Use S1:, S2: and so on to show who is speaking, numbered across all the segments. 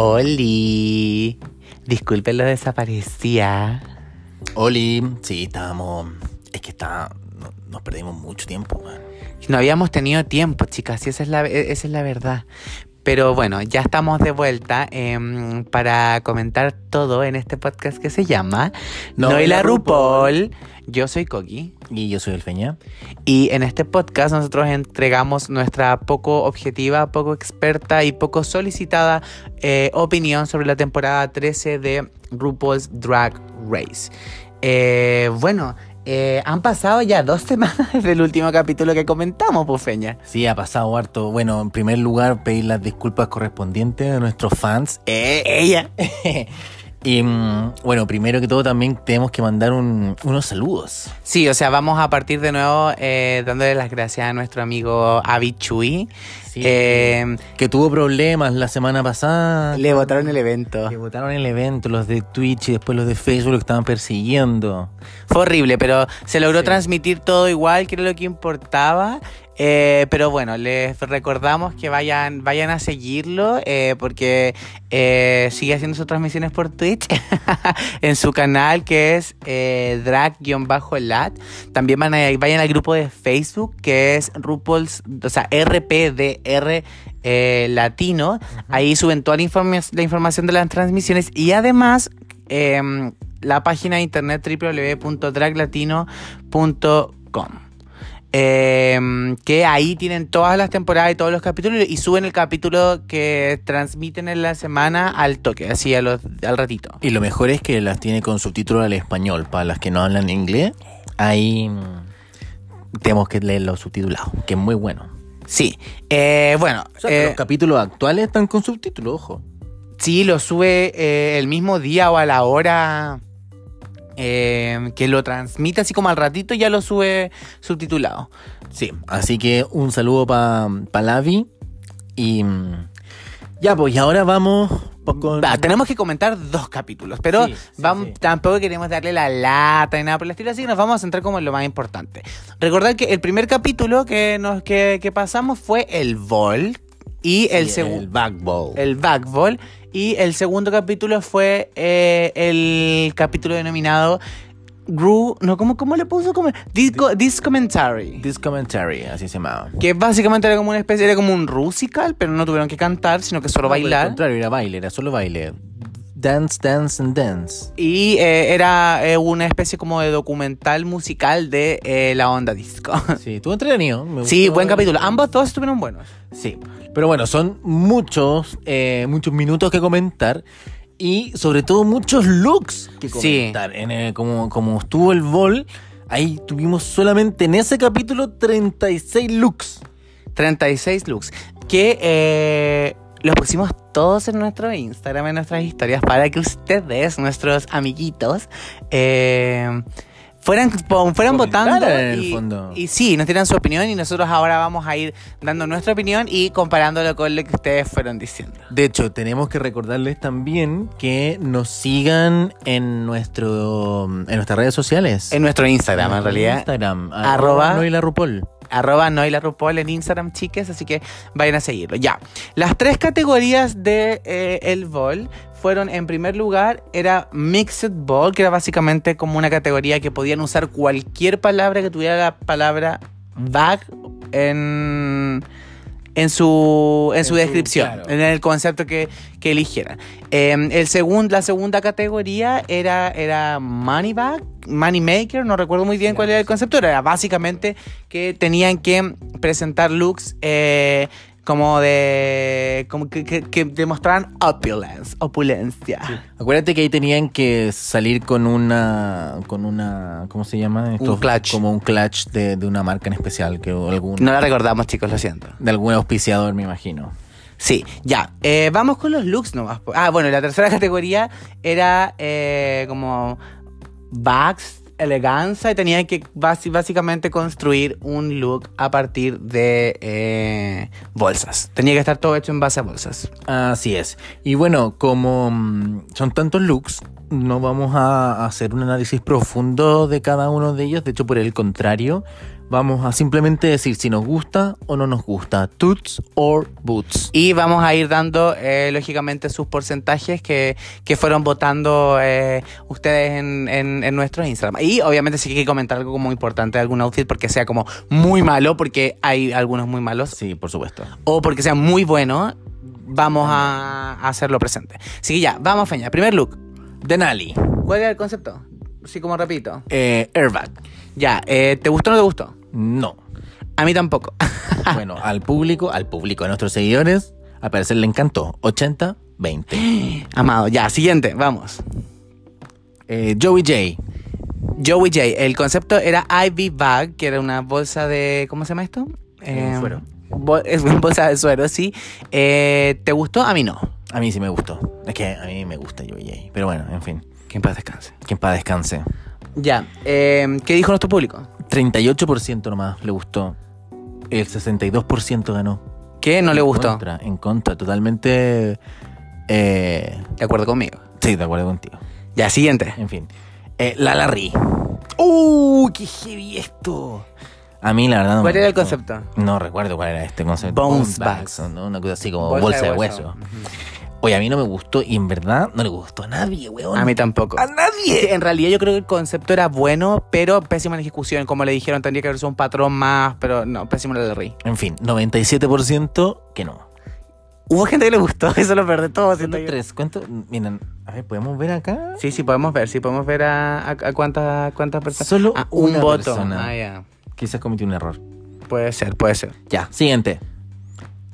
S1: Oli. Disculpen lo desaparecía.
S2: Oli, sí, estábamos. Es que está. no- nos perdimos mucho tiempo, man.
S1: No habíamos tenido tiempo, chicas, y esa es la, esa es la verdad. Pero bueno, ya estamos de vuelta em, para comentar todo en este podcast que se llama
S2: No
S1: No, y la RuPaul. Yo soy Coqui.
S2: Y yo soy el Feña.
S1: Y en este podcast nosotros entregamos nuestra poco objetiva, poco experta y poco solicitada eh, opinión sobre la temporada 13 de RuPaul's Drag Race. Eh, bueno, eh, han pasado ya dos semanas desde el último capítulo que comentamos, Pufeña.
S2: Sí, ha pasado harto. Bueno, en primer lugar, pedir las disculpas correspondientes a nuestros fans.
S1: Eh, ella.
S2: y mm, bueno, primero que todo, también tenemos que mandar un- unos saludos.
S1: Sí, o sea, vamos a partir de nuevo eh, dándole las gracias a nuestro amigo Avi Chui.
S2: Sí.
S1: Eh,
S2: que tuvo problemas la semana pasada.
S1: le votaron el evento.
S2: Que votaron el evento, los de Twitch y después los de Facebook lo estaban persiguiendo.
S1: Fue horrible, pero se logró
S2: Sí.
S1: transmitir todo igual, que era lo que importaba. Eh, pero bueno, les recordamos que vayan, vayan a seguirlo eh, porque eh, sigue haciendo sus transmisiones por Twitch en su canal que es drag-lat. También van a- vayan al grupo de Facebook que es RuPaul's, o sea, RPDR Latino. Ahí suben toda la, informa- la información de las transmisiones y además em, la página de internet www.draglatino.com. Em, que ahí tienen todas las temporadas y todos los capítulos y suben el capítulo que transmiten en la semana al toque, así a los, al ratito.
S2: Y lo mejor es que las tiene con subtítulos al español. Para las que no hablan inglés, ahí mm, tenemos que leerlo subtitulado, que es muy bueno.
S1: Sí, eh, bueno,
S2: O sea, que
S1: eh,
S2: los capítulos actuales están con subtítulos, ojo.
S1: sí, lo sube eh, el mismo día o a la hora eh, que lo transmite, así como al ratito ya lo sube subtitulado.
S2: Sí, así que un saludo para pa Lavi. Y mm, ya, pues, y ahora vamos con.
S1: Tenemos que comentar dos capítulos, pero
S2: Sí, sí,
S1: vamos,
S2: sí.
S1: tampoco queremos darle la lata ni nada por el estilo, así que nos vamos a centrar como en lo más importante. Recordar que el primer capítulo que, nos, que, que pasamos fue el Vol y el segundo.
S2: El backball.
S1: El Backball. Y el segundo capítulo fue eh, el capítulo denominado Gru. No, ¿cómo, cómo le puso? Como, Disco, This Commentary.
S2: This commentary, así se llamaba.
S1: Que básicamente era como una especie, era como un rusical, pero no tuvieron que cantar, sino que solo
S2: No,
S1: bailar.
S2: contrario, era baile, era solo baile. Dance, dance and dance.
S1: Y eh, era eh, una especie como de documental musical de eh, la onda disco.
S2: Sí, estuvo entretenido. me
S1: Sí,
S2: gustó.
S1: buen capítulo. Ambos dos estuvieron buenos.
S2: Sí, pero bueno, son muchos, eh, muchos minutos que comentar y sobre todo muchos looks que
S1: Sí.
S2: comentar. En, eh, como, como estuvo el vol, ahí tuvimos solamente en ese capítulo 36 looks.
S1: 36 looks. Que los pusimos todos en nuestro Instagram, en nuestras historias, para que ustedes, nuestros amiguitos, eh, fueran, fueran votando.
S2: En el
S1: y,
S2: fondo.
S1: y sí, nos dieran su opinión y nosotros ahora vamos a ir dando nuestra opinión y comparándolo con lo que ustedes fueron diciendo.
S2: De hecho, tenemos que recordarles también que nos sigan en nuestro en nuestras redes sociales.
S1: En nuestro Instagram, en realidad.
S2: Instagram,
S1: Arroba-
S2: arroba no y la RuPaul.
S1: Arroba no y la RuPaul en Instagram, chiques, así que vayan a seguirlo. Ya, las tres categorías de eh, el Ball fueron, en primer lugar, era Mixed Ball, que era básicamente como una categoría que podían usar cualquier palabra que tuviera la palabra bag en, en su, en su descripción,
S2: claro.
S1: en el concepto que, que eligieran. Eh, el segun- la segunda categoría era, era Money Bag, Money Maker, no recuerdo muy bien cuál era el concepto, era básicamente que tenían que presentar looks eh, como de. como que, que, que demostraran opulence, opulencia.
S2: Acuérdate que ahí tenían que salir con una. con una. ¿Cómo se llama?
S1: Un clutch.
S2: Como un clutch de, de una marca en especial, que algún,
S1: No la recordamos, chicos, lo siento.
S2: de algún auspiciador, me imagino.
S1: Sí, ya. eh, vamos con los looks nomás. Ah, bueno, la tercera categoría era eh, como bags, elegancia, y tenían que básicamente construir un look a partir de eh, bolsas. Tenía que estar todo hecho en base a bolsas.
S2: Así es. Y bueno, como mm, son tantos looks, no vamos a hacer un análisis profundo de cada uno de ellos. De hecho, por el contrario, Vamos a simplemente decir si nos gusta o no nos gusta. Toots or boots.
S1: Y vamos a ir dando, eh, lógicamente, sus porcentajes que, que fueron votando eh, ustedes en, en, en nuestro Instagram. Y obviamente sí que hay que comentar algo como importante de algún outfit porque sea como muy malo, porque hay algunos muy malos,
S2: Sí, por supuesto.
S1: o porque sea muy bueno, vamos a, a hacerlo presente. Así que ya, vamos, Feña. Primer look.
S2: Denali.
S1: ¿Cuál era el concepto? Así como repito.
S2: Eh, airbag.
S1: Ya, eh, ¿te gustó o no te gustó?
S2: No.
S1: A mí tampoco.
S2: Bueno, al público, al público de nuestros seguidores, al parecer le encantó. 80, 20.
S1: Amado, ya, siguiente, vamos.
S2: Eh, Joey J.
S1: Joey J, el concepto era Ivy Bag, que era una bolsa de. ¿Cómo se llama esto?
S2: Eh, suero.
S1: Es una bolsa de suero, sí. Eh, ¿Te gustó? A mí no.
S2: A mí sí me gustó. Es que a mí me gusta Joey J. Pero bueno, en fin.
S1: Que en paz descanse.
S2: Que en paz descanse.
S1: Ya, eh, ¿qué dijo nuestro público?
S2: 38% nomás le gustó. El 62% ganó.
S1: ¿Qué no le
S2: En
S1: gustó?
S2: Contra, en contra, totalmente. Eh,
S1: De acuerdo conmigo.
S2: sí, de acuerdo contigo.
S1: Ya, siguiente.
S2: En fin. Eh, la Larry. ¡Uh! ¡Qué heavy esto! A mí, la verdad, no
S1: ¿Cuál
S2: me
S1: era el concepto?
S2: No recuerdo cuál era este concepto.
S1: Bones
S2: bags,
S1: bags.
S2: ¿no? Una cosa así como bolsa, de hueso. Oye, a mí no me gustó y en verdad no le gustó a nadie, weón.
S1: A mí tampoco.
S2: ¡A nadie!
S1: En realidad yo creo que el concepto era bueno, pero pésimo en ejecución. Como le dijeron, tendría que haber sido un patrón más, pero no, pésimo en el rey.
S2: En fin, 97% que no.
S1: Hubo gente que le gustó, eso lo perdí todo. siento
S2: ¿Cuántos
S1: yo.
S2: tres? ¿Cuántos? Miren, a ver, ¿podemos ver acá?
S1: Sí, sí, podemos ver, sí, podemos ver a, a, a cuántas, cuántas personas.
S2: Solo
S1: Ah, un
S2: una
S1: voto.
S2: persona.
S1: Ah, ya.
S2: Quizás cometí un error.
S1: Puede ser, puede ser.
S2: Ya, siguiente.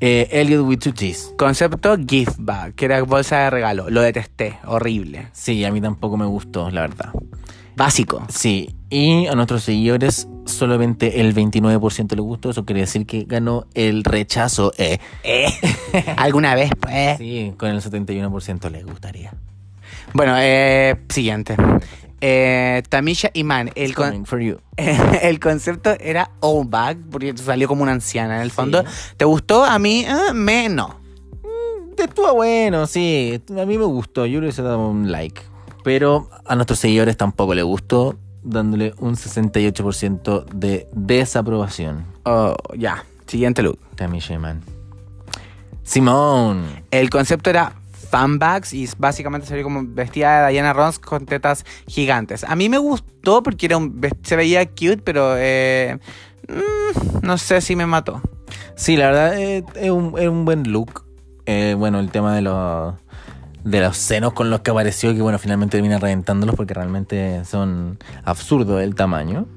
S2: Eh, Elliot with two T's.
S1: Concepto gift bag, que era bolsa de regalo. Lo detesté, horrible.
S2: Sí, a mí tampoco me gustó, la verdad.
S1: Básico.
S2: Sí, y a nuestros seguidores solamente el 29% le gustó. Eso quiere decir que ganó el rechazo. Eh.
S1: Eh. ¿Alguna vez, pues?
S2: Sí, con el 71% les gustaría.
S1: Bueno, eh, siguiente. Eh, Tamisha Iman, el, con-
S2: coming for you.
S1: el concepto era old bag, porque salió como una anciana en el fondo. ¿Te gustó? A mí, eh, me no.
S2: Estuvo bueno, sí. A mí me gustó. Yo le hubiese dado un like. Pero a nuestros seguidores tampoco les gustó, dándole un 68% de desaprobación.
S1: Oh, ya. Siguiente look.
S2: Tammy Sheman. Simón.
S1: El concepto era fan bags y básicamente salió como vestida de Diana Ross con tetas gigantes. A mí me gustó porque era un, se veía cute, pero eh, mm, no sé si me mató.
S2: Sí, la verdad eh, es un, es un buen look. Eh, bueno, el tema de los de los senos con los que apareció, que bueno, finalmente termina reventándolos porque realmente son absurdos el tamaño.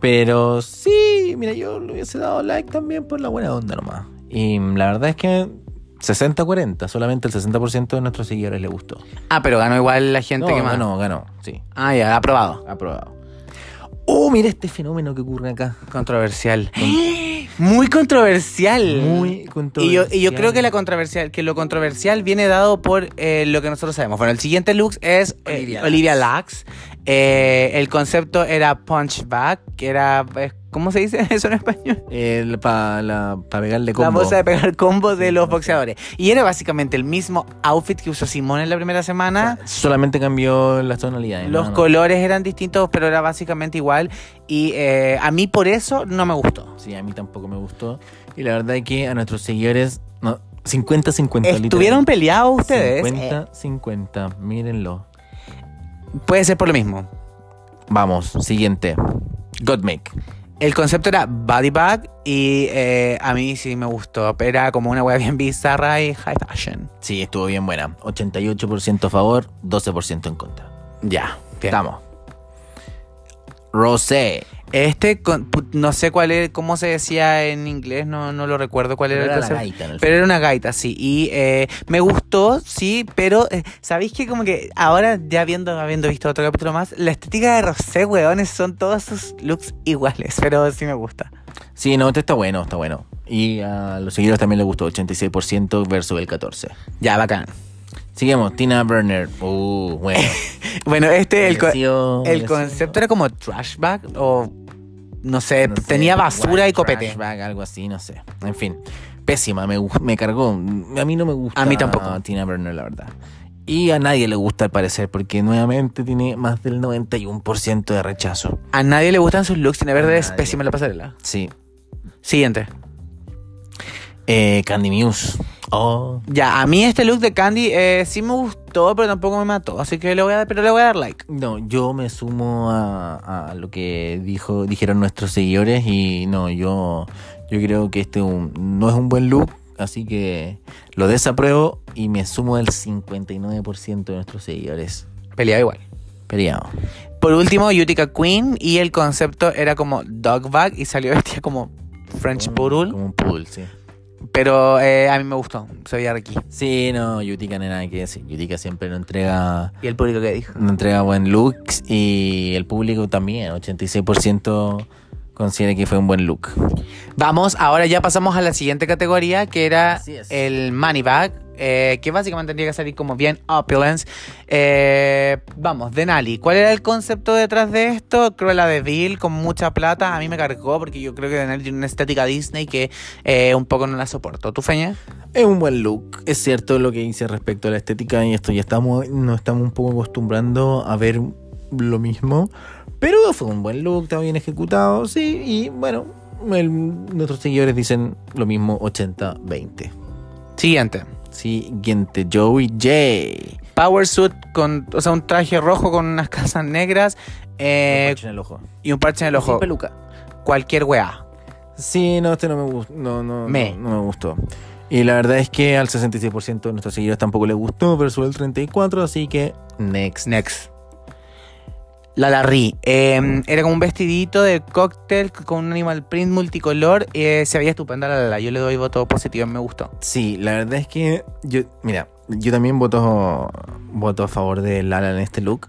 S2: Pero sí, mira, yo le hubiese dado like también por la buena onda nomás. Y la verdad es que 60-40, solamente el 60% de nuestros seguidores le gustó.
S1: Ah, pero ganó igual la gente
S2: No,
S1: que más.
S2: ganó, ganó, sí,
S1: Ah, ya, aprobado.
S2: aprobado. Oh, mira este fenómeno que ocurre acá.
S1: Controversial. Muy controversial.
S2: Muy
S1: Y yo,
S2: controversial.
S1: y yo creo que la controversial, que lo controversial viene dado por eh, lo que nosotros sabemos. Bueno, el siguiente look es eh,
S2: Olivia
S1: Olivia,
S2: Lux.
S1: Eh, el concepto era punchback, que era ¿cómo se dice eso en español?
S2: Para pegarle
S1: La
S2: combo.
S1: bolsa de pegar combos de los boxeadores. Y era básicamente el mismo outfit que usó Simón en la primera semana.
S2: Solamente cambió las tonalidades.
S1: Los
S2: no, no.
S1: colores eran distintos, pero era básicamente igual. Y eh, a mí por eso no me gustó.
S2: Sí, a mí tampoco me gustó. Y la verdad es que a nuestros seguidores, no, 50-50.
S1: ¿Estuvieron peleados ustedes?
S2: 50-50, mírenlo.
S1: Puede ser por lo mismo.
S2: Vamos, siguiente. Godmake.
S1: El concepto era body bag y eh, a mí sí me gustó. Era como una wea bien bizarra y high fashion.
S2: Sí, estuvo bien buena. 88% a favor, 12% en contra.
S1: Ya, bien.
S2: Estamos. Rosé.
S1: Este, no sé cuál es, cómo se decía en inglés, no, no lo recuerdo cuál era,
S2: Era
S1: el concepto.
S2: gaita, el
S1: Pero era una gaita, sí. Y eh, me gustó, sí, pero eh, ¿sabéis que como que ahora, ya viendo, habiendo visto otro capítulo más, la estética de Rosé, weones, son todos sus looks iguales, pero sí me gusta.
S2: Sí, no, este está bueno, está bueno. Y a los seguidores también les gustó, 86% versus el 14%.
S1: Ya, bacán.
S2: Seguimos, Tina Burner. Uh, bueno.
S1: Bueno, este, el, el
S2: mereció-
S1: concepto era como trash bag o no sé,
S2: No sé,
S1: tenía basura y copete.
S2: bag, algo así, no sé. En fin, pésima, me, me cargó. A mí no me gusta
S1: A mí tampoco.
S2: Tina Burner, la verdad. Y a nadie le gusta al parecer, porque nuevamente tiene más del 91% de rechazo.
S1: A nadie le gustan sus looks, tiene verde
S2: A
S1: es pésima la pasarela.
S2: Sí.
S1: Siguiente.
S2: Eh, Candy Muse. Oh.
S1: Ya, a mí este look de Candy eh, sí me gustó, pero tampoco me mató. Así que le voy a dar, pero le voy a dar like.
S2: No, yo me sumo a, a lo que dijo, dijeron nuestros seguidores y no, yo, yo creo que este un- no es un buen look, así que lo desapruebo y me sumo al 59% de nuestros seguidores.
S1: Peleado igual.
S2: Peleado.
S1: Por último, Utica Queen y el concepto era como dog bag y salió vestida como French Poodle.
S2: Como un poodle, sí.
S1: Pero eh, a mí me gustó, se veía aquí.
S2: Sí, no, Yutika no hay nada que decir. Yutika siempre no entrega,
S1: ¿Y el público qué dijo?
S2: no entrega buen looks y el público también, 86% considera que fue un buen look.
S1: Vamos, ahora ya pasamos a la siguiente categoría, que era el money bag, eh, que básicamente tendría que salir como bien opulence. Eh, vamos, Denali, ¿cuál era el concepto detrás de esto? Cruella de Vil con mucha plata, a mí me cargó porque yo creo que Denali tiene una estética Disney que eh, un poco no la soporto. ¿Tú, Feña?
S2: Es un buen look. Es cierto lo que dice respecto a la estética y esto ya estamos, nos estamos un poco acostumbrando a ver lo mismo. Pero fue un buen look, estaba bien ejecutado, sí. Y bueno, el- nuestros seguidores dicen lo mismo 80-20.
S1: Siguiente.
S2: Siguiente, Joey J.
S1: Power suit con, o sea, un traje rojo con unas casas negras eh,
S2: Parche en el ojo.
S1: y un parche en el
S2: Sin
S1: ojo.
S2: peluca.
S1: Cualquier weá.
S2: Sí, no, este no me gustó. No, no,
S1: Me.
S2: no, no me gustó. Y la verdad es que al 66% de nuestros seguidores tampoco les gustó, pero solo el 34%, así que next.
S1: Next. La Larry. eh, era como un vestidito de cóctel con un animal print multicolor. eh, se veía estupenda la Lala. Yo le doy voto positivo, me gustó.
S2: Sí, la verdad es que yo, mira, yo también voto, voto a favor de Lala en este look.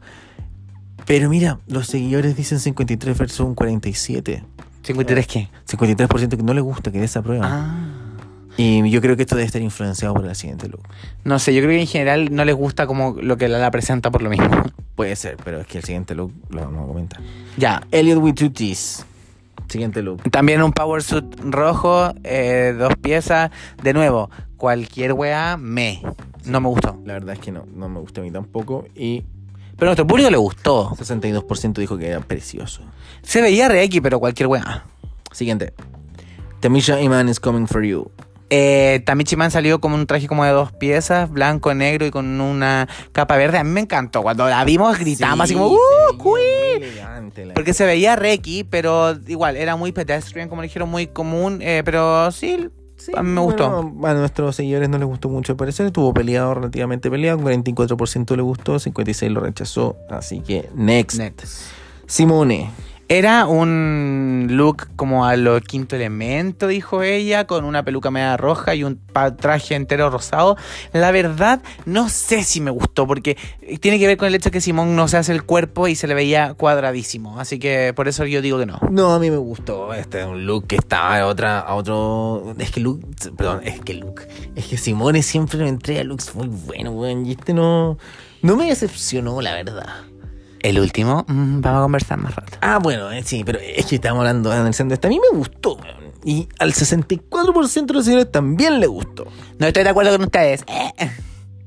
S2: Pero mira, los seguidores dicen 53 versus un 47.
S1: 53 qué?
S2: 53% que no le gusta, que desaprueba.
S1: Ah.
S2: Y yo creo que esto debe estar influenciado por el siguiente look.
S1: No sé, yo creo que en general no les gusta como lo que Lala presenta por lo mismo.
S2: Puede ser, pero es que el siguiente look lo vamos a comentar.
S1: ya.
S2: Elliot with two T's. Siguiente look.
S1: También un power suit rojo, eh, dos piezas. De nuevo, cualquier weá, me. No me gustó.
S2: La verdad es que no, no me gustó a mí tampoco. Y
S1: Pero a nuestro público le gustó.
S2: 62% dijo que era precioso.
S1: Se veía reiki, pero cualquier weá.
S2: Siguiente. Tamisha Iman is coming for you.
S1: Eh, Tamichi Man salió como un traje como de dos piezas, blanco, negro y con una capa verde. A mí me encantó. Cuando la vimos gritamos así como ¡Uh. Porque se veía reiki, pero igual, era muy pedestrian, como dijeron, muy común. eh, pero sí, a mí me gustó.
S2: a nuestros seguidores no les gustó mucho al parecer. Estuvo peleado, relativamente peleado. 44% le gustó, 56% lo rechazó. Así que, next.
S1: Next.
S2: Simone.
S1: Era un look como a lo quinto elemento, dijo ella, con una peluca media roja y un traje entero rosado. La verdad, no sé si me gustó, porque tiene que ver con el hecho que Simón no se hace el cuerpo y se le veía cuadradísimo. Así que por eso yo digo que no.
S2: No, a mí me gustó. Este es un look que estaba a otra, otro. Es que look. Perdón, es que look. Es que Simone siempre me entrega looks muy buenos, weón. Y este no. No me decepcionó, la verdad.
S1: El último, mm, vamos a conversar más rato.
S2: Ah, bueno, eh, sí, pero es que estamos hablando en el centro. Este a mí me gustó, weón. Y al 64% de los señores también le gustó.
S1: No estoy de acuerdo con ustedes. Eh,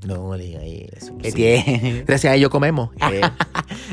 S2: No le diga eso.
S1: ¿Qué
S2: sí.
S1: tiene?
S2: Gracias a ello comemos. Eh,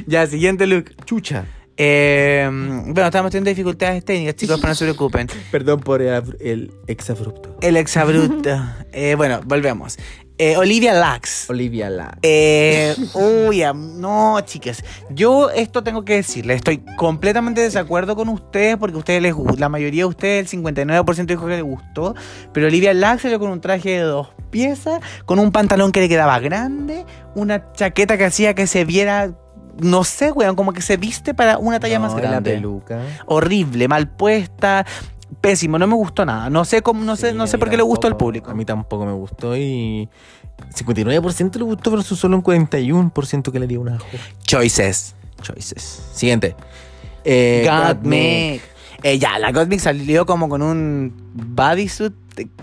S1: ya, siguiente look.
S2: chucha.
S1: Eh, bueno, estamos teniendo dificultades técnicas, chicos, pero no se preocupen.
S2: Perdón por el, el exabrupto.
S1: El exabrupto. eh, bueno, volvemos. Eh, Olivia Lax.
S2: Olivia La.
S1: Eh, uy, no, chicas. Yo esto tengo que decirle, estoy completamente de desacuerdo con ustedes porque ustedes les la mayoría de ustedes, el 59% dijo que les gustó, pero Olivia Lax salió con un traje de dos piezas, con un pantalón que le quedaba grande, una chaqueta que hacía que se viera, no sé, weón, como que se viste para una talla más
S2: No, La
S1: grande.
S2: peluca.
S1: Horrible, mal puesta, pésimo, no me gustó nada. No sé cómo, no sé,
S2: Sí,
S1: no sé por qué le gustó al público.
S2: A mí tampoco me gustó y 59% le gustó versus solo un 41% que le dio una
S1: Choices.
S2: choices. Siguiente. Eh,
S1: Gottmik. Eh, ya, la Gottmik salió como con un bodysuit,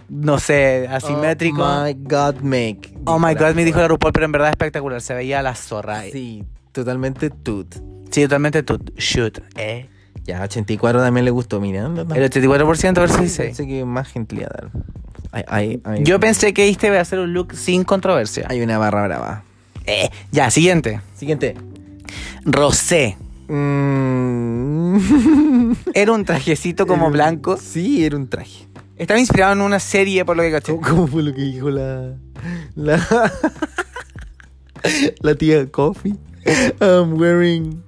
S1: no sé, asimétrico.
S2: Oh my God, Mick.
S1: Oh my
S2: la
S1: god, me dijo la. RuPaul, pero en verdad espectacular. Se veía la zorra. Sí,
S2: Sí, totalmente tut.
S1: totalmente tu shoot. Eh.
S2: Ya, 84 también le gustó, mira. no, no.
S1: El 84% versus 16.
S2: Pensé que más. Hay, hay- hay-
S1: Yo pensé que este iba a ser un look sin controversia.
S2: Hay una barra brava.
S1: Eh, ya, siguiente.
S2: Siguiente.
S1: Rosé.
S2: Mm.
S1: Era un trajecito como
S2: Era-
S1: blanco.
S2: Sí, era un traje.
S1: Estaba inspirado en una serie, por lo que caché.
S2: ¿Cómo, cómo fue lo que dijo la. La. la tía Coffee? I'm wearing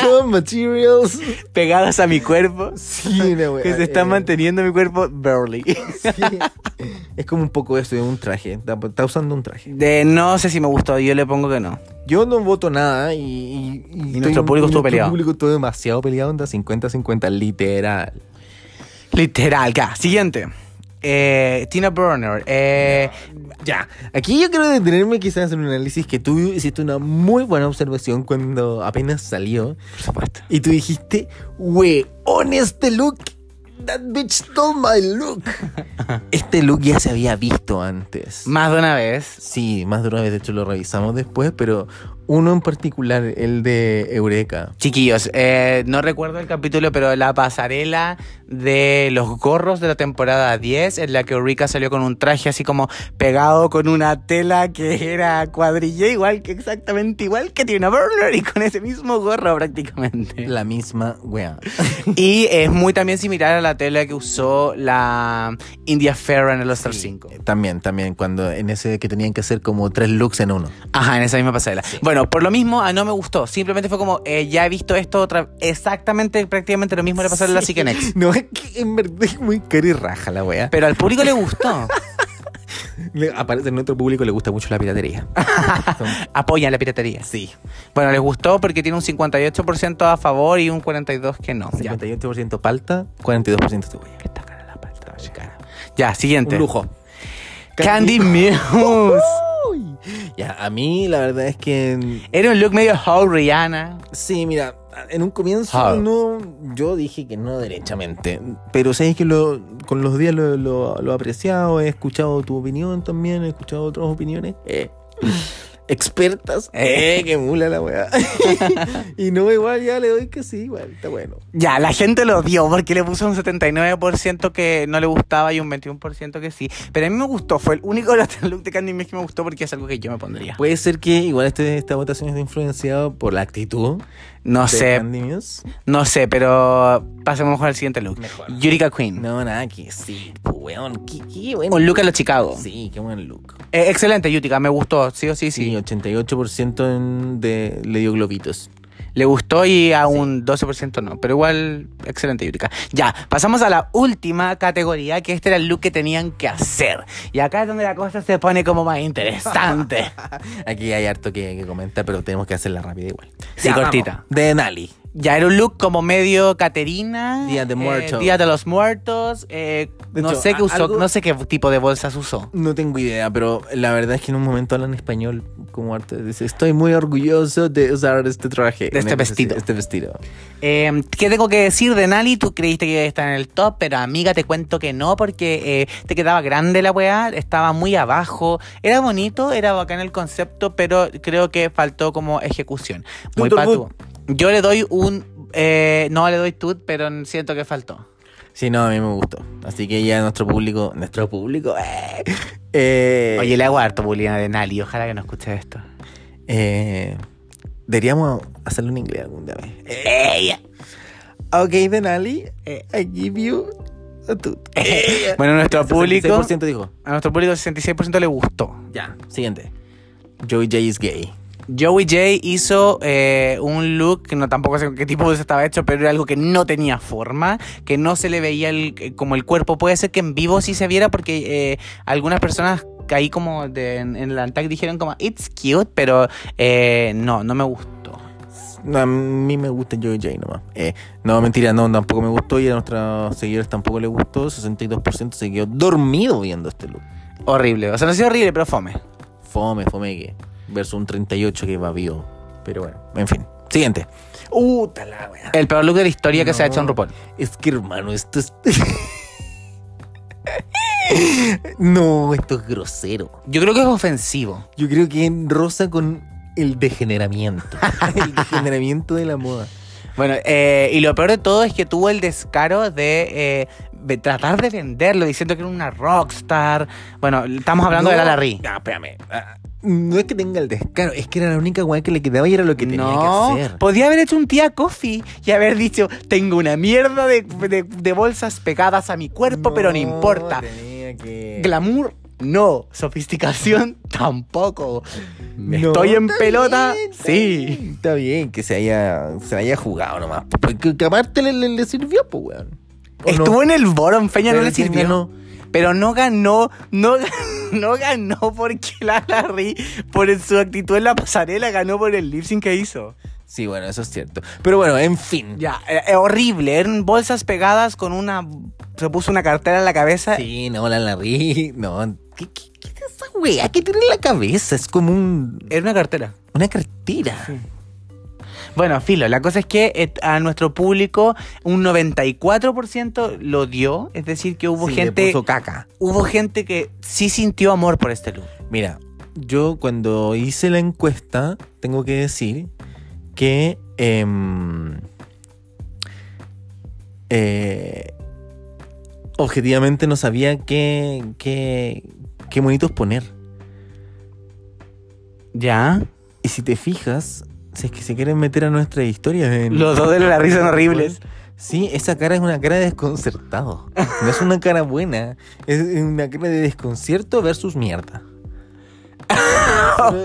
S2: some materials.
S1: Pegadas a mi cuerpo.
S2: Sí, una wea,
S1: Que se está
S2: eh,
S1: manteniendo mi cuerpo burly.
S2: sí. Es como un poco eso de un traje. Está, está usando un traje.
S1: De no sé si me gustó, yo le pongo que no.
S2: Yo no voto nada y. Y,
S1: Y nuestro público estuvo peleado.
S2: Nuestro público estuvo demasiado peleado, onda 50-50, literal.
S1: Literal, ya. Siguiente. Eh, Tina Burner. Eh,
S2: Ya, aquí yo quiero detenerme quizás en un análisis que tú hiciste una muy buena observación cuando apenas salió.
S1: por supuesto.
S2: Y tú dijiste, weón, este look. That bitch stole my look. este look ya se había visto antes.
S1: Más de una vez.
S2: Sí, más de una vez, de hecho lo revisamos después, pero uno en particular, el de Eureka.
S1: Chiquillos, eh, no recuerdo el capítulo, pero la pasarela de los gorros de la temporada 10, en la que Eureka salió con un traje así como pegado con una tela que era cuadrilla, igual que exactamente igual que Tina Burner y con ese mismo gorro prácticamente.
S2: La misma wea.
S1: Y es muy también similar a la tela que usó la India Ferra en el All-Star 5.
S2: También, también, cuando en ese que tenían que hacer como tres looks en uno.
S1: Ajá, en esa misma pasarela. Bueno, por lo mismo, a no me gustó. Simplemente fue como, eh, ya he visto esto otra exactamente, prácticamente lo mismo le pasó a la. Chicken X.
S2: No, es que en verdad es muy cara y raja la wea.
S1: Pero al público le gustó.
S2: Aparte, en nuestro público le gusta mucho la piratería.
S1: Apoyan la piratería.
S2: sí.
S1: Bueno, les gustó porque tiene un 58% a favor y un 42% que no. Ya.
S2: 58% palta, 42% cebolla.
S1: Está cara la palta, cara. Ya, siguiente.
S2: Un lujo.
S1: Candy Muse.
S2: Ya, a mí la verdad es que
S1: Era un look medio How Rihanna.
S2: sí, mira, en un comienzo no, yo dije que no derechamente, pero sabes que lo, con los días lo, lo- lo he apreciado, he escuchado tu opinión también, he escuchado otras opiniones. eh, expertas.
S1: Eh.
S2: Eh, que mula la weá. y no, igual ya le doy que sí, igual, está bueno.
S1: Ya, la gente lo odió porque le puso un 79% que no le gustaba y un 21% que sí. Pero a mí me gustó, fue el único de los look de Candy Muse que me gustó porque es algo que yo me pondría.
S2: Puede ser que igual este, esta votación está influenciada por la actitud
S1: No sé,
S2: Candy Muse.
S1: no sé, pero pasemos mejor al siguiente look.
S2: Mejor.
S1: Yurika Queen.
S2: No, nada, que sí, weón, qué, qué bueno.
S1: Un look a los Chicago.
S2: Sí, qué buen look.
S1: Eh, excelente, Yutika, me gustó, sí o sí,
S2: Sí,
S1: sí.
S2: 88% en- de, le dio globitos.
S1: Le gustó y a un 12% no, pero igual, excelente, Yutika. Ya, pasamos a la última categoría, que este era el look que tenían que hacer. Y acá es donde la cosa se pone como más interesante.
S2: Aquí hay harto que, que comentar, pero tenemos que hacerla rápida igual.
S1: Sí, cortita.
S2: vamos. De Nali.
S1: Ya era un look como medio Caterina.
S2: Día de
S1: eh,
S2: Muertos.
S1: Día de los Muertos. eh,
S2: De
S1: no
S2: hecho,
S1: sé qué usó,
S2: algo-
S1: no sé qué tipo de bolsas usó.
S2: No tengo idea, pero la verdad es que en un momento hablan español como arte. Dice, estoy muy orgulloso de usar este traje.
S1: De este vestido.
S2: Este vestido.
S1: Eh, ¿Qué tengo que decir de Nali? Tú creíste que iba a estar en el top, pero amiga, te cuento que no, porque eh, te quedaba grande la weá, estaba muy abajo. Era bonito, era bacán el concepto, pero creo que faltó como ejecución. Muy patú. Yo le doy un. eh, no le doy tut, pero siento que faltó.
S2: Sí, no, a mí me gustó. Así que ya nuestro público, nuestro público, eh, eh,
S1: Oye, le hago harto bullying de Nali, ojalá que no escuche esto.
S2: eh, deberíamos hacerlo en inglés algún día.
S1: Ella.
S2: Ok, Denali, I give you a toot.
S1: Bueno, nuestro público.
S2: 66% dijo.
S1: A nuestro público, el 66% le gustó.
S2: Ya, siguiente. Joey J is gay.
S1: Joey J hizo eh, un look que no tampoco sé con qué tipo de estaba hecho, pero era algo que no tenía forma, que no se le veía el- eh, como el cuerpo. Puede ser que en vivo sí se viera porque eh, algunas personas caí como de- en, en el Antac dijeron como it's cute, pero eh, no, no me gustó.
S2: No, a mí me gusta Joey J nomás. Eh, no, mentira, no, tampoco me gustó y a nuestros seguidores tampoco les gustó. 62% se quedó dormido viendo este look.
S1: Horrible, o sea, no ha sido horrible, pero fome.
S2: Fome, fome que. Versus un 38 que va vivo. Pero bueno, en fin. Siguiente. Uh, la wea.
S1: El peor look de la historia que se ha hecho en
S2: No.
S1: RuPaul.
S2: Es que hermano, esto es. no, esto es grosero.
S1: Yo creo que es ofensivo.
S2: Yo creo que rosa con el degeneramiento. el degeneramiento de la moda.
S1: Bueno, eh, y lo peor de todo es que tuvo el descaro de, eh, de tratar de venderlo diciendo que era una rockstar. Bueno, estamos hablando de
S2: No,
S1: la Larry.
S2: Ya, espérame. No es que tenga el descaro, es que era la única weá que le quedaba y era lo que tenía
S1: no,
S2: que hacer.
S1: podía haber hecho un tía coffee y haber dicho, tengo una mierda de, de- de bolsas pegadas a mi cuerpo, pero no importa.
S2: Tenía que...
S1: Glamour, no. Sofisticación, tampoco.
S2: No,
S1: Estoy en pelota,
S2: bien, está
S1: sí.
S2: bien, Está bien que se haya, se haya jugado nomás. Porque que aparte le, le- le sirvió, pues, weón. ¿O
S1: Estuvo en el Boron, Feña no le
S2: ¿quién
S1: sirvió. Pero no ganó, no, no ganó porque la Larry, por su actitud en la pasarela, ganó por el lip sync que hizo.
S2: Sí, bueno, eso es cierto. Pero bueno, en fin.
S1: Ya, eh, eh, horrible. Eran bolsas pegadas con una. Se puso una cartera en la cabeza.
S2: Sí, no, la Larry. No, ¿qué, qué, qué es esa weá que tiene en la cabeza? Es como un,
S1: Era una cartera.
S2: una cartera.
S1: Bueno, filo, la cosa es que eh, a nuestro público un 94% lo dio. Es decir, que hubo
S2: Sí, le
S1: gente.
S2: puso caca.
S1: Hubo gente que sí sintió amor por este look.
S2: Mira, yo cuando hice la encuesta, tengo que decir que em, eh, objetivamente no sabía qué, qué, qué monitos poner.
S1: ¿Ya?
S2: Y si te fijas, si es que se quieren meter a nuestra historia en...
S1: Los dos de la risa son horribles.
S2: Sí, esa cara es una cara de desconcertado. No es una cara buena. Es una cara de desconcierto versus mierda.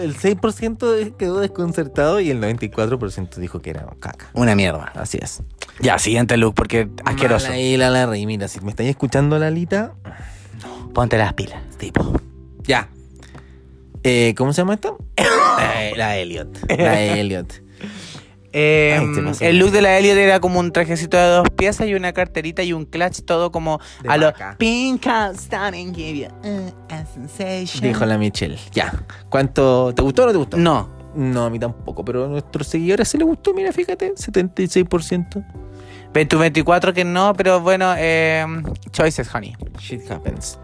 S2: El 6% quedó desconcertado y el 94% dijo que era caca.
S1: Una mierda.
S2: Así es.
S1: Ya, siguiente look, porque asqueroso.
S2: Ahí la Larry. Mira, si me estáis escuchando, Lalita.
S1: Ponte las pilas, tipo.
S2: Ya. Eh, ¿Cómo se llama esta? Eh, la Elliot. La Elliot.
S1: Eh,
S2: Ay,
S1: el look de la Elliot era como un trajecito de dos piezas y una carterita y un clutch, todo como
S2: De
S1: a lo
S2: vaca.
S1: pink stunning, give you a sensation.
S2: Dijo la Michelle. Ya. ¿Cuánto? ¿Te gustó o no te gustó?
S1: No,
S2: No, a mí tampoco. Pero a nuestros seguidores se les gustó. Mira, fíjate. 76%.
S1: 24 que no, pero bueno, eh, choices, honey.
S2: Shit happens.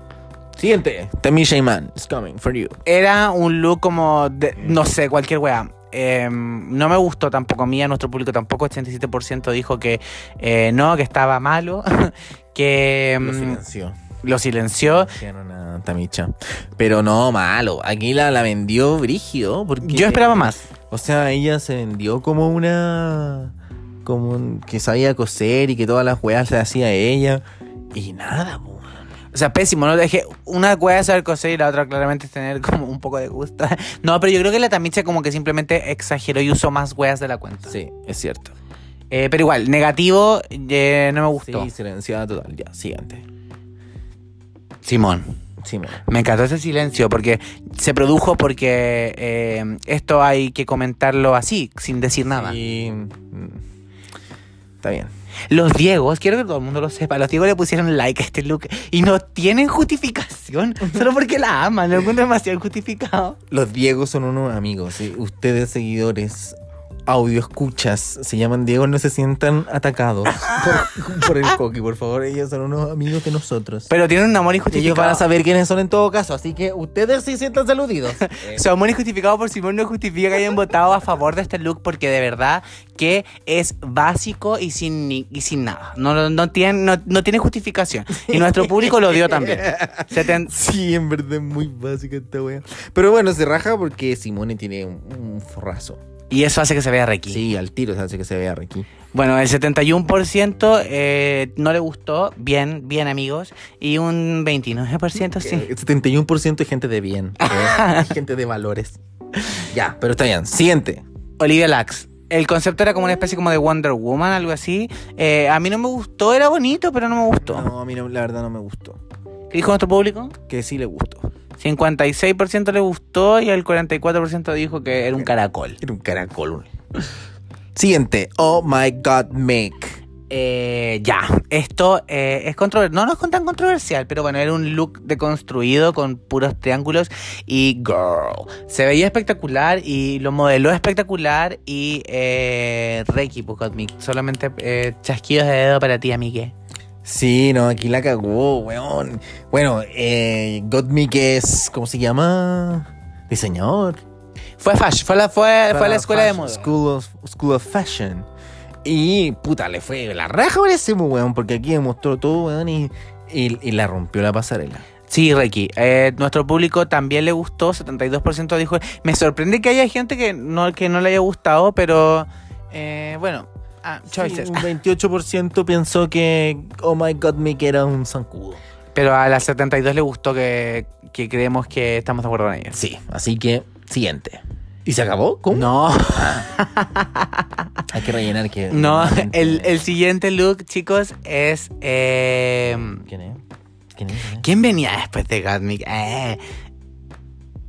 S2: Siguiente. Tamisha Iman is coming for you.
S1: Era un look como, de, no sé, cualquier weá. Eh, no me gustó tampoco a mí, a nuestro público tampoco. 87% dijo que eh, no, que estaba malo, que
S2: Lo
S1: mm,
S2: silenció.
S1: lo silenció.
S2: Silenciaron a Tamicha. Pero no, malo. Aquí la, la vendió brígido. Porque,
S1: Yo esperaba más.
S2: O sea, ella se vendió como una. Como un- que sabía coser y que todas las weas se hacía ella. Y nada, po.
S1: O sea, pésimo, ¿no? Dejé una es saber coser y la otra claramente es tener como un poco de gusto. No, pero yo creo que la Tamicha como que simplemente exageró y usó más weas de la cuenta.
S2: Sí, es cierto.
S1: Eh, pero igual, negativo, eh, no me gustó.
S2: Sí, silenciada total. Ya, siguiente.
S1: Simón.
S2: Mira.
S1: Me encantó ese silencio porque se produjo porque eh, esto hay que comentarlo así, sin decir nada.
S2: Sí, mm, Está bien.
S1: Los Diegos, quiero que todo el mundo lo sepa, los Diegos le pusieron like a este look y no tienen justificación, solo porque la aman, lo encuentro demasiado injustificado.
S2: Los Diegos son unos amigos. ¿sí? Ustedes, seguidores, audio escuchas, se llaman Diego, no se sientan atacados por, por el coqui, por favor. Ellos son unos amigos de nosotros.
S1: Pero tienen un amor
S2: ellos
S1: injustificado.
S2: van a saber quiénes son en todo caso, así que ustedes sí sientan saludidos.
S1: Su amor injustificado por Simón no justifica que hayan votado a favor de este look porque de verdad que es básico y sin, ni- y sin nada. No, no, tiene, no, no tiene justificación. Y nuestro público lo dio también. Seten-
S2: sí, en verdad es muy básica esta wea. Pero bueno, se raja porque Simone tiene un, un forrazo.
S1: Y eso hace que se vea requi.
S2: Sí, al tiro se hace que se vea aquí.
S1: Bueno, el 71% eh, no le gustó. Bien, bien amigos. Y un 29% sí.
S2: El 71% es gente de bien. ¿eh? gente de valores. Ya, pero está bien. Siguiente.
S1: Olivia Lax. El concepto era como una especie como de Wonder Woman, algo así. Eh, a mí no me gustó, era bonito, pero no me gustó.
S2: No, a mí no- la verdad no me gustó.
S1: ¿Qué dijo nuestro público?
S2: Que sí le gustó.
S1: 56% le gustó y el 44% dijo que era un caracol.
S2: Era un caracol. Siguiente. Oh my god, Mick.
S1: Eh, ya, esto eh, es controversial. No, no es tan controversial, pero bueno, era un look deconstruido con puros triángulos y girl. Se veía espectacular y lo modeló espectacular y eh, Reiki, pues, got me. Solamente eh, chasquidos de dedo para ti, amigue.
S2: Sí, no, aquí la cagó, weón. Bueno, eh, Gottmik es, ¿cómo se llama? Diseñador.
S1: Fue fashion, fue la, fue, fue a la escuela de moda.
S2: School of, School of Fashion. Y puta, le fue la raja por ese, weón, porque aquí mostró todo, weón, y, y, y la rompió la pasarela.
S1: Sí, Reiki. Eh, nuestro público también le gustó, 72% dijo. Me sorprende que haya gente que no, que no le haya gustado, pero eh, bueno, ah, choices.
S2: Sí, un 28% pensó que Oh My God Mick era un zancudo.
S1: Pero a las 72 le gustó que, que creemos que estamos de acuerdo con ella.
S2: Sí, así que siguiente. ¿Y se acabó? ¿Cómo?
S1: No,
S2: Hay que rellenar que...
S1: no. El, el siguiente look, chicos, es. eh,
S2: ¿Quién es? ¿Quién es? ¿Quién
S1: venía después de Gatmic? Eh,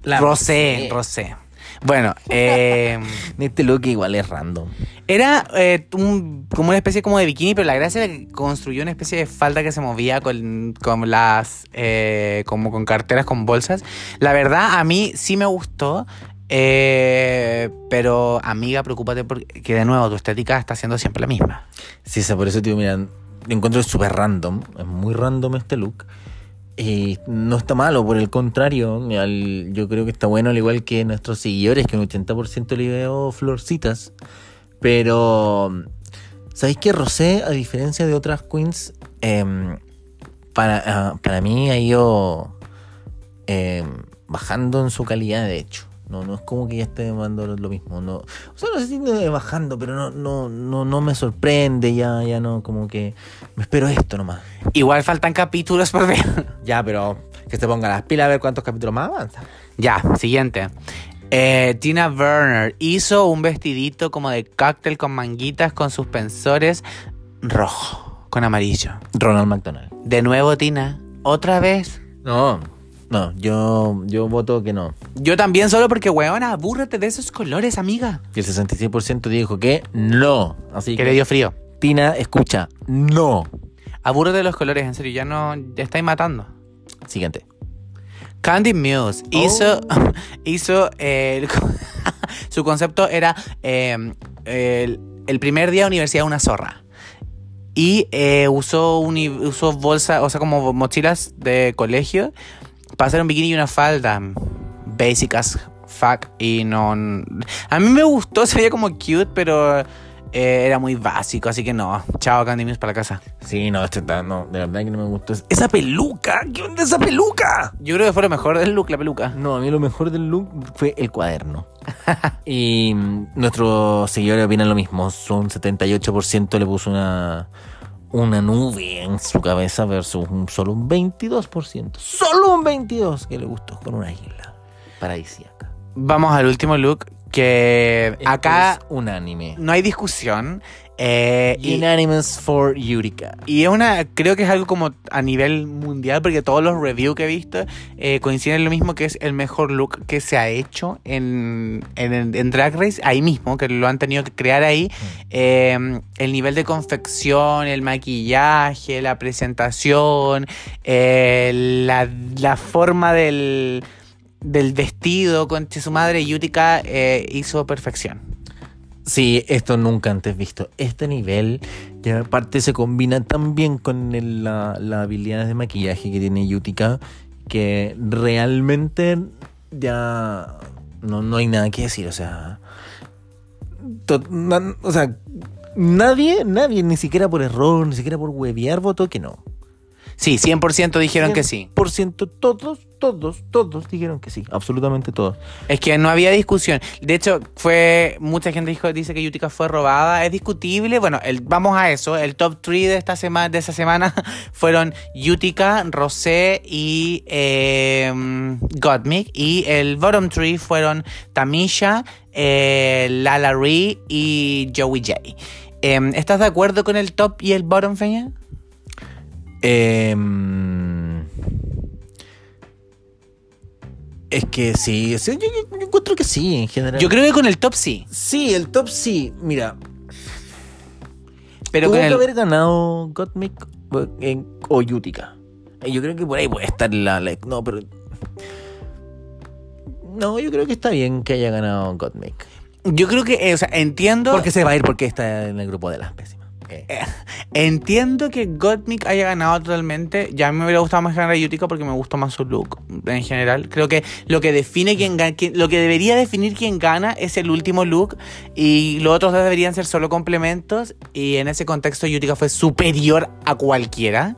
S2: La
S1: Rosé, Rosé. Bueno, eh,
S2: Este look igual es random.
S1: era eh, un- como una especie como de bikini, pero la gracia era que construyó una especie de falda que se movía con, con las eh, como con carteras con bolsas. La verdad, a mí sí me gustó. eh, pero amiga, preocúpate porque de nuevo tu estética está siendo siempre la misma.
S2: Sí, o sea, por eso, tío, mira, lo encuentro súper random. Es muy random este look. Y no está malo, por el contrario, al- yo creo que está bueno, al igual que nuestros seguidores, que un 80% le veo florcitas. Pero, ¿sabéis que Rosé, a diferencia de otras queens, em, para, ah, para mí ha ido em, bajando en su calidad, de hecho? No, no es como que ya esté dando lo mismo. No, o sea, no sé si no bajando, pero no, no, no, no me sorprende, ya, ya no, como que me espero esto nomás.
S1: Igual faltan capítulos por ver.
S2: Ya, pero que se ponga las pilas a ver cuántos capítulos más avanza.
S1: Ya, siguiente. Eh, Tina Werner hizo un vestidito como de cóctel con manguitas con suspensores rojo con amarillo.
S2: Ronald McDonald.
S1: De nuevo, Tina. Otra vez.
S2: No, no, yo, yo voto que no.
S1: Yo también, solo porque, weona, abúrrate de esos colores, amiga.
S2: Y el 66% dijo que no. Así
S1: Que
S2: que,
S1: le dio frío.
S2: Tina, escucha, no.
S1: Abúrrate de los colores, en serio, ya no. Ya estáis matando.
S2: Siguiente.
S1: Candy Muse hizo, hizo eh, el- su concepto era eh, el, el primer día de universidad una zorra. Y eh, usó, uni- usó bolsa, o sea, como mochilas de colegio hacer un bikini y una falda. Basic as fuck. Y no. A mí me gustó, se veía como cute, pero eh, era muy básico, así que no. Chao, Candy Muse para la casa.
S2: Sí, no, este está, no, de verdad que no me gustó. Esa peluca, ¿qué onda esa peluca?
S1: Yo creo que fue lo mejor del look, la peluca.
S2: No, a mí lo mejor del look fue el cuaderno. y mm, nuestros seguidores opinan lo mismo. Son 78% le puso una, una nube en su cabeza versus un, solo un 22%. Solo un 22% que le gustó con una isla paradisíaca.
S1: Vamos al último look que
S2: Esto
S1: acá
S2: es unánime.
S1: no hay discusión. Eh, y,
S2: Unanimous for Eureka.
S1: y es una, creo que es algo como a nivel mundial, porque todos los reviews que he visto eh, coinciden en lo mismo que es el mejor look que se ha hecho en, en, en Drag Race, ahí mismo, que lo han tenido que crear ahí. Eh, el nivel de confección, el maquillaje, la presentación, eh, la, la forma del, del vestido, con su madre Yutica eh, hizo perfección.
S2: Sí, esto nunca antes visto. Este nivel, y aparte se combina tan bien con la, la habilidad de maquillaje que tiene Yutica, que realmente ya no, no hay nada que decir. O sea, o sea, nadie, nadie, ni siquiera por error, ni siquiera por huevear, votó que no.
S1: Sí, 100% dijeron que sí.
S2: Por ciento, todos, todos, todos dijeron que sí. Absolutamente todos.
S1: Es que no había discusión. De hecho, fue mucha gente dijo, dice que Yutica fue robada. Es discutible. Bueno, el, vamos a eso. El top 3 de esta semana, de esa semana fueron Yutica, Rosé y eh, Gottmik. Y el bottom 3 fueron Tamisha, eh, Lala Ree y Joey J. Em, ¿Estás de acuerdo con el top y el bottom, Feña?
S2: Em, es que sí, yo, yo- yo encuentro que sí, en general.
S1: Yo creo que con el top sí.
S2: Sí, el top sí. Mira,
S1: Pero con
S2: que
S1: el,
S2: haber ganado Gottmik en- o Yutica. Y Yo creo que por ahí puede estar la, la- No, pero. No, yo creo que está bien que haya ganado Gottmik.
S1: yo creo que, eh, o sea, entiendo.
S2: Porque se va a ir porque está en el grupo de las pésimas. Eh.
S1: Entiendo que Gottmik haya ganado totalmente. Ya a mí me hubiera gustado más ganar a Yutica porque me gustó más su look en general. Creo que lo que define quién gana, lo que debería definir quién gana es el último look y los otros dos deberían ser solo complementos. Y en ese contexto Yutica fue superior a cualquiera.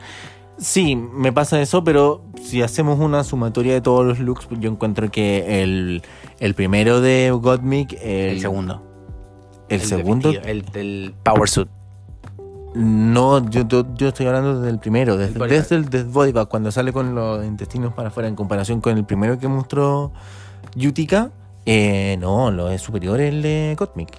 S2: Sí, me pasa eso, pero si hacemos una sumatoria de todos los looks, yo encuentro que el, el primero de Gottmik, el,
S1: El, segundo.
S2: el segundo,
S1: el del Power Suit.
S2: No, yo, yo, yo estoy hablando del primero, desde,
S1: bodyguard.
S2: desde el cuando sale con los intestinos para afuera en comparación con el primero que mostró Yutika, eh, no, lo es superior el de Gottmik.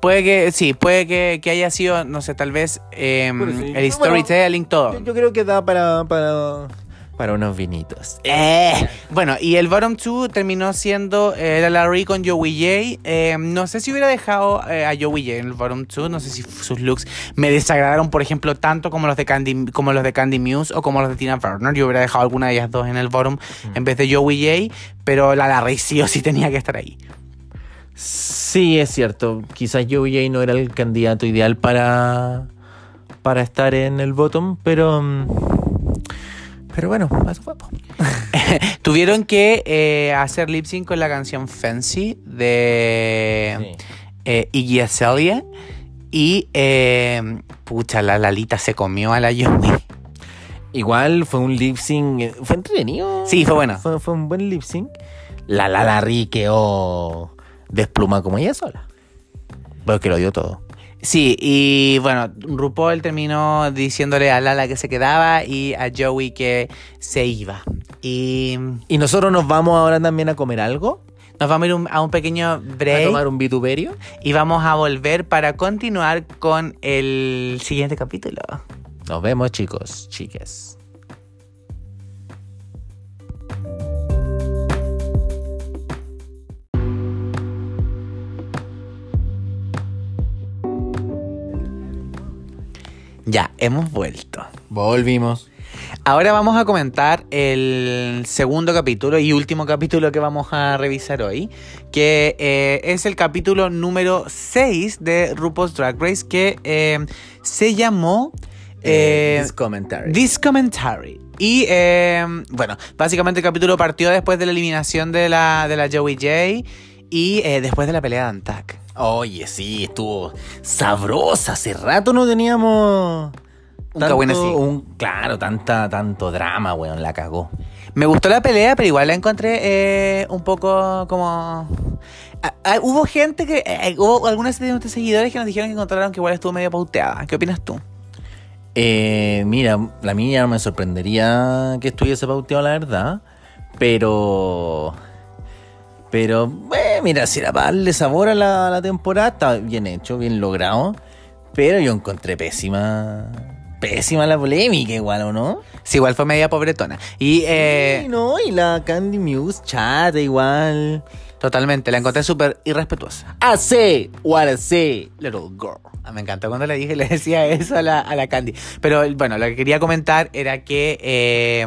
S1: Puede que, sí, puede que, que haya sido, no sé, tal vez eh,
S2: sí.
S1: el
S2: Bueno,
S1: storytelling, todo.
S2: Yo, yo creo que da para, para, para unos vinitos.
S1: Eh, bueno, y el bottom 2 terminó siendo eh, la Larry con Joey J. Eh, no sé si hubiera dejado eh, a Joey J en el bottom 2. No sé si sus looks me desagradaron, por ejemplo, tanto como los de Candy, como los de Candy Muse o como los de Tina Turner. Yo hubiera dejado alguna de ellas dos en el bottom en vez de Joey J. Pero la Larry sí o sí tenía que estar ahí.
S2: Sí, es cierto. Quizás Joey J no era el candidato ideal para, para estar en el bottom, pero. Pero bueno, eso fue. po.
S1: Tuvieron que eh, hacer lip sync con la canción Fancy de eh, Iggy Azalea. Y, eh, pucha, la Lalita se comió a la Yomi.
S2: Igual fue un lip sync. eh, Fue entretenido.
S1: Sí, fue bueno.
S2: Fue, fue un buen lip sync. La Lala Ri quedó despluma como ella sola. Pero que lo dio todo.
S1: Sí, y bueno, RuPaul terminó diciéndole a Lala que se quedaba y a Joey que se iba. Y
S2: ¿Y nosotros nos vamos ahora también a comer algo?
S1: nos vamos a ir un- a un pequeño
S2: ¿A
S1: break
S2: tomar un vituperio?
S1: y vamos a volver para continuar con el siguiente capítulo.
S2: Nos vemos, chicos, chicas.
S1: Ya, hemos vuelto.
S2: Volvimos.
S1: Ahora vamos a comentar el segundo capítulo y último capítulo que vamos a revisar hoy, que eh, es el capítulo número 6 de RuPaul's Drag Race, que eh, se llamó eh,
S2: This commentary.
S1: This Commentary. Y eh, bueno, básicamente el capítulo partió después de la eliminación de la, de la Joey J y eh, después de la pelea de Antac.
S2: Oye, sí, estuvo sabrosa. Hace rato no teníamos.
S1: Un cagüín así.
S2: un- claro, tanta, tanto drama, weón, la cagó.
S1: Me gustó la pelea, pero igual la encontré eh, un poco como... Ah, ah, hubo gente que... eh, hubo algunos de nuestros seguidores que nos dijeron que encontraron que igual estuvo medio pauteada. ¿Qué opinas tú?
S2: Eh, mira, la mía me sorprendería que estuviese pauteado, la verdad. Pero. Pero, eh, mira, si era para darle sabor a la, a la temporada, está bien hecho, bien logrado. Pero yo encontré pésima. Pésima la polémica, igual, ¿o no?
S1: Sí, igual fue media pobretona. Y eh,
S2: Sí, no, y la Candy Muse chata, igual.
S1: totalmente, la encontré súper irrespetuosa.
S2: I say what I say.
S1: Little girl. Ah, Me encantó cuando le dije, le decía eso a la, a la Candy. Pero bueno, lo que quería comentar era que eh,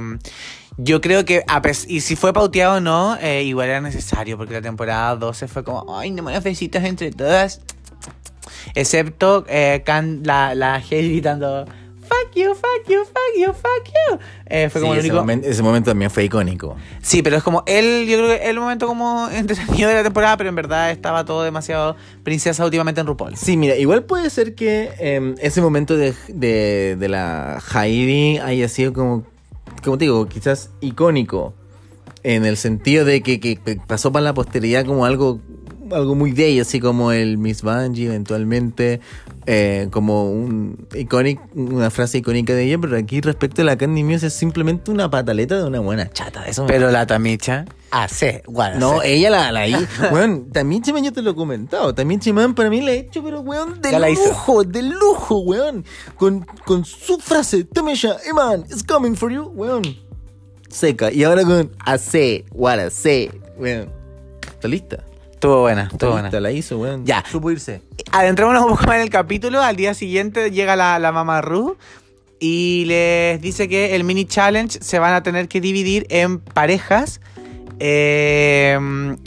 S1: yo creo que, a y si fue pauteado o no, eh, igual era necesario, porque la temporada 12 fue como, ay, no me las besitas entre todas. Excepto eh, Can- la, la Heidi gritando, fuck you, fuck you, fuck you, fuck you. Eh, fue como
S2: Sí,
S1: el
S2: ese,
S1: único.
S2: ese momento también fue icónico.
S1: Sí, pero es como él, yo creo que el momento como entretenido de la temporada, pero en verdad estaba todo demasiado princesa últimamente en RuPaul.
S2: Sí, mira, igual puede ser que em, ese momento de, de, de la Heidi haya sido como, como te digo, quizás icónico. En el sentido de que, que- pasó para la posteridad como algo, algo muy ella, así como el Miss Bungie eventualmente, eh, como un iconic, una frase icónica de ella, pero aquí respecto a la Candy Muse es simplemente una pataleta de una buena chata. Eso
S1: Pero la Tamicha hace, bueno,
S2: no, ella la, la hizo. También Chimán yo te lo he comentado. También Chimán para mí la ha hecho, pero weón, de
S1: hizo.
S2: lujo, de lujo, weón. Con, con su frase, Tamisha, hey man, it's coming for you, weón. Seca. Y ahora con hace, what say, weón. Está lista.
S1: Estuvo buena, estuvo buena.
S2: la hizo, weón.
S1: Ya.
S2: Supo irse.
S1: Adentrémonos un poco más en el capítulo. Al día siguiente llega la, la mamá Ru y les dice que el mini challenge se van a tener que dividir en parejas. eh,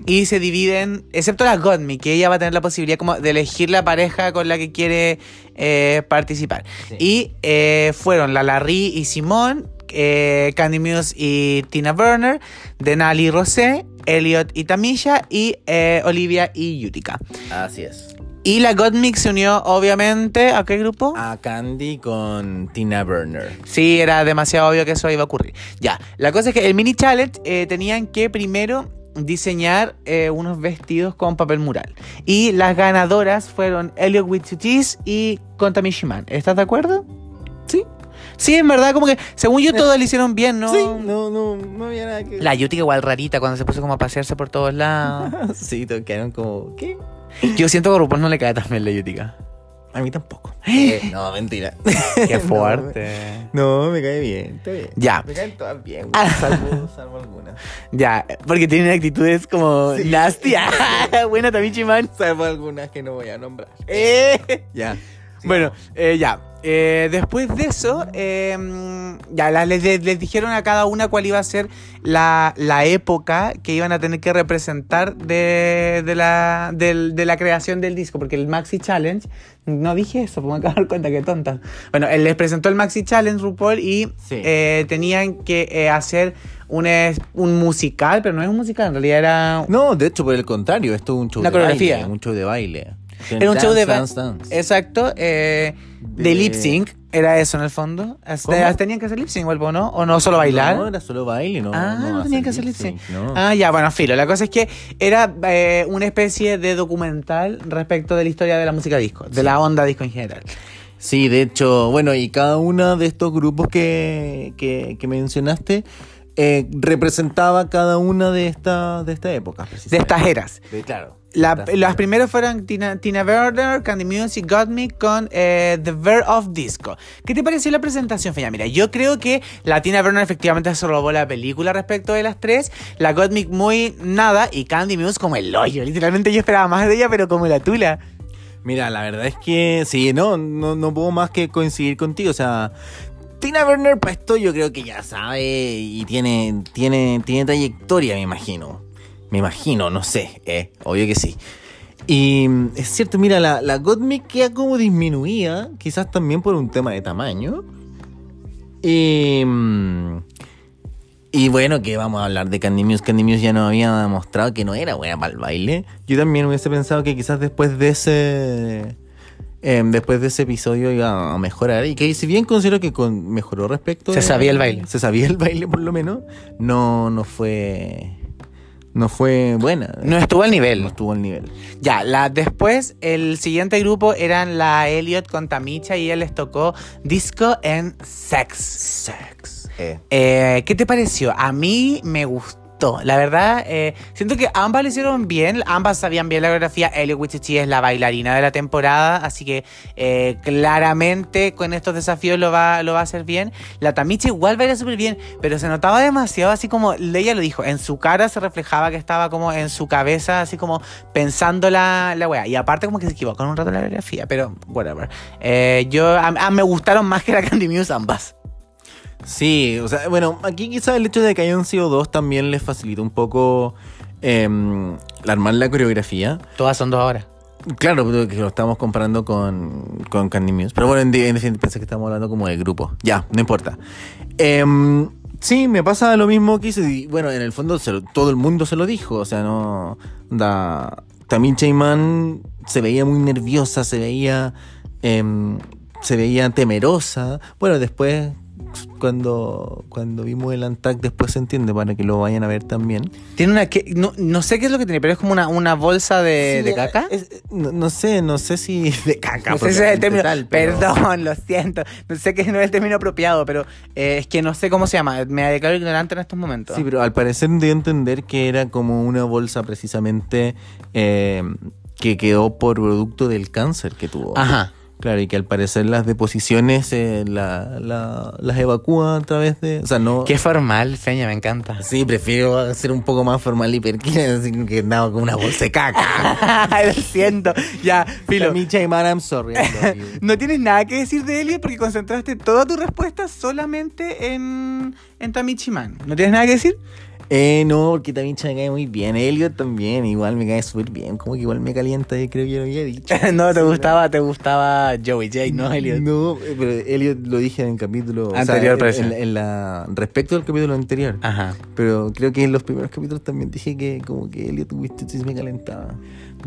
S1: y se dividen, excepto la Godmi, que ella va a tener la posibilidad como de elegir la pareja con la que quiere eh, participar.
S2: Sí.
S1: Y eh, fueron la Larry y Simón, eh, Candy Muse y Tina Burner, Denali y Rosé, Elliot y Tamisha y eh, Olivia y Utica.
S2: Así es.
S1: Y la Gottmik se unió, obviamente, ¿a qué grupo?
S2: A Candy con Tina Burner.
S1: Sí, era demasiado obvio que eso iba a ocurrir. Ya, la cosa es que el mini challenge eh, tenían que primero diseñar eh, unos vestidos con papel mural. Y las ganadoras fueron Elliot Witsutis y Kontamishiman. ¿Estás de acuerdo?
S2: Sí.
S1: En verdad, como que según yo todos lo hicieron bien, ¿no?
S2: Sí, no, no, no había nada que.
S1: La Yuti igual rarita cuando se puso como a pasearse por todos lados.
S2: sí, todos quedaron como. ¿Qué?
S1: Yo siento que a RuPaul no le cae tan bien la Yutica.
S2: A mí tampoco. Eh, no, mentira.
S1: Qué fuerte.
S2: No, me cae bien, está bien.
S1: Ya.
S2: Me caen todas bien, güey, salvo, salvo algunas.
S1: Ya, porque tienen actitudes como
S2: Sí.
S1: nasty. Buena Tamichi Man.
S2: Salvo algunas que no voy a nombrar.
S1: Eh.
S2: Ya.
S1: Bueno, eh, ya. Eh, después de eso, eh, ya la- les, les dijeron a cada una cuál iba a ser la, la época que iban a tener que representar de, de la, de la creación del disco, porque el Maxi Challenge, no dije eso, pues me acabo de dar cuenta que tonta. Bueno, él les presentó el Maxi Challenge, RuPaul, y
S2: Sí.
S1: eh, tenían que eh, hacer un, un musical, pero no es un musical, en realidad era
S2: No, de hecho, por el contrario, esto es un show
S1: Una
S2: de
S1: coreografía.
S2: baile. Un show de baile.
S1: Era un show de
S2: Dance, dance.
S1: Exacto, eh, de,
S2: De-
S1: lip sync, era eso en el fondo. Este,
S2: ¿Cómo?
S1: ¿Tenían que hacer lip sync o no? ¿O no solo bailar?
S2: No, era solo baile, no.
S1: ah, no, tenían que hacer lip sync.
S2: no.
S1: Ah, ya, bueno, filo. La cosa es que era eh, una especie de documental respecto de la historia de la música disco, de la onda disco en general.
S2: Sí, de hecho, bueno, y cada uno de estos grupos que, que, que mencionaste eh, representaba cada una de estas de esta época.
S1: De estas eras.
S2: De, claro.
S1: La- las
S2: eras.
S1: primeras fueron Tina, Tina Werner, Candy Music, Got Me con eh, The Verve of Disco. ¿Qué te pareció la presentación, Feña? Mira, yo creo que la Tina Werner efectivamente se robó la película respecto de las tres. La Got Me muy nada y Candy Music como el hoyo. Literalmente yo esperaba más de ella, pero como la tula.
S2: Mira, la verdad es que sí, no, no, no puedo más que coincidir contigo. O sea, Tina Werner para esto yo creo que ya sabe y tiene, tiene, tiene trayectoria, me imagino. Me imagino, no sé, eh, obvio que sí. Y mm, es cierto, mira, la, la Gottmik queda como disminuida, quizás también por un tema de tamaño. Y, mm, y bueno, que vamos a hablar de Candy Muse. Candy Muse ya nos había demostrado que no era buena para el baile. Yo también hubiese pensado que quizás después de ese. em, después de ese episodio iba a mejorar. Y que si bien considero que con, mejoró respecto.
S1: Se
S2: de-
S1: sabía el baile.
S2: Se sabía el baile por lo menos. No, no fue. No fue buena.
S1: No estuvo al
S2: No
S1: nivel.
S2: estuvo al nivel.
S1: Ya, la, después el siguiente grupo eran la Elliot con Tamicha y él les tocó Disco and Sex.
S2: Sex. Eh.
S1: Eh, ¿Qué te pareció? A mí me gustó. La verdad, eh, siento que ambas lo hicieron bien. Ambas sabían bien la coreografía. Elliot Wichichi es la bailarina de la temporada. Así que eh, claramente con estos desafíos lo va, lo va a hacer bien. La Tamicha igual baila súper bien. Pero se notaba demasiado así como ella lo dijo. En su cara se reflejaba que estaba como en su cabeza, así como pensando la, wea. Y aparte como que se equivocó un rato en la coreografía. Pero whatever. Eh, yo, a- me gustaron más que la Candy Muse ambas.
S2: Sí, o sea, bueno, aquí quizás el hecho de que hayan sido dos también les facilita un poco em, armar la coreografía.
S1: Todas son dos ahora.
S2: Claro, que lo estamos comparando con, con Candy Muse. Pero bueno, en, en definitiva pensé que estamos hablando como de grupo. Ya, no importa. Em, sí, me pasa lo mismo que hice. y, bueno, en el fondo se lo- todo el mundo se lo dijo. O sea, no. Da, también Chayman se veía muy nerviosa, se veía. em, se veía temerosa. Bueno, después. Cuando, cuando vimos el Antac, después se entiende para que lo vayan a ver también.
S1: Tiene una que. No, no sé qué es lo que tiene, pero es como una, una bolsa de,
S2: Sí,
S1: de caca.
S2: es- no, no sé, no sé si de caca.
S1: no sé si es el término.
S2: tal, pero-
S1: Perdón, lo siento. No sé que no es el término apropiado, pero eh, es que no sé cómo se llama. Me declaro ignorante en estos momentos.
S2: Sí, pero al parecer dio a entender que era como una bolsa precisamente eh, que quedó por producto del cáncer que tuvo.
S1: Ajá.
S2: Claro, y que al parecer las deposiciones eh, la- la- las evacúa a través de... O sea, no...
S1: Qué formal, Feña, me encanta.
S2: Sí, prefiero ser un poco más formal y perquina, que andaba con una bolsa de caca.
S1: lo siento. Ya, filo.
S2: Micha y Mara, I'm sorry.
S1: No tienes nada que decir de Elliot porque concentraste toda tu respuesta solamente en, en Tamichi Man. ¿No tienes nada que decir?
S2: Eh, no, porque también me cae muy bien. Elliot también, igual me cae súper bien. Como que igual me calienta, creo que lo había dicho.
S1: no, te gustaba, te gustaba Joey J, no Elliot.
S2: No, pero Elliot lo dije en el capítulo o sea,
S1: Anterior,
S2: en-
S1: parece.
S2: en, en la respecto al capítulo anterior.
S1: Ajá.
S2: Pero creo que en los primeros capítulos también dije que como que Elliot Winston sí me calentaba.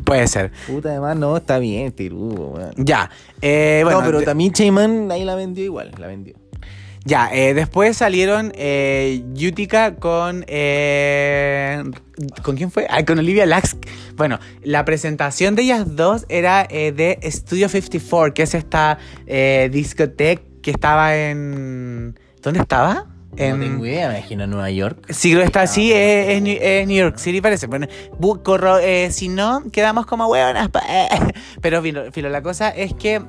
S1: Puede ser.
S2: Puta, además, no, está bien, tirugo, weón.
S1: Ya. Eh, bueno,
S2: no, pero también Cheyman ahí la vendió igual, la vendió.
S1: Ya, eh, después salieron eh, Utica con. eh, ¿Con quién fue? Ah, con Olivia Lax. Bueno, la presentación de ellas dos era eh, de Studio 54, que es esta discoteca que estaba en. ¿Dónde estaba?
S2: no tengo idea, me imagino en Nueva York.
S1: Sí, creo que está así, es, es New, es New York City, parece. Bueno, bu- corro- si no, quedamos como hueonas. Pero, filo, filo, la cosa es que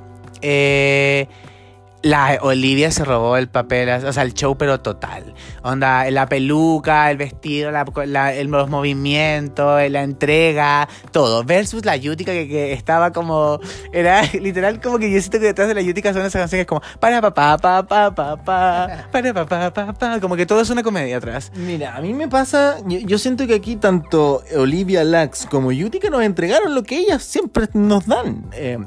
S1: la Olivia se robó el papel, o sea, el show, pero total. Onda, la peluca, el vestido, la- el- los movimientos, la entrega, todo. Versus la Yutica que, estaba como. Era literal como que yo siento que detrás de la Yutica son esas canciones como. Para papá, pa, pa, pa, pa, para papá, pa, pa. Como que todo es una comedia atrás.
S2: Mira, a mí me pasa, yo, siento que aquí tanto Olivia Lax como Utica nos entregaron lo que ellas siempre nos dan. Eh,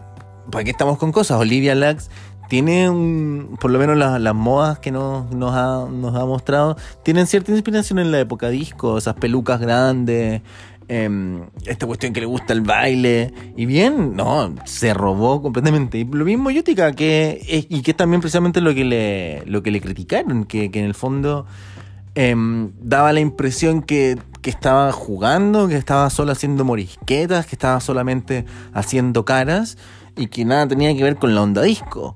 S2: ¿Para qué estamos con cosas? Olivia Lax tiene un, por lo menos las, las modas que nos, nos, ha, nos ha mostrado, tienen cierta inspiración en la época disco, esas pelucas grandes, em, esta cuestión que le gusta el baile, y bien, no, se robó completamente. Y lo mismo Utica, que, y que es también precisamente lo que le, lo que le criticaron, que, que en el fondo em, daba la impresión que, que estaba jugando, que estaba solo haciendo morisquetas, que estaba solamente haciendo caras y que nada tenía que ver con la onda disco.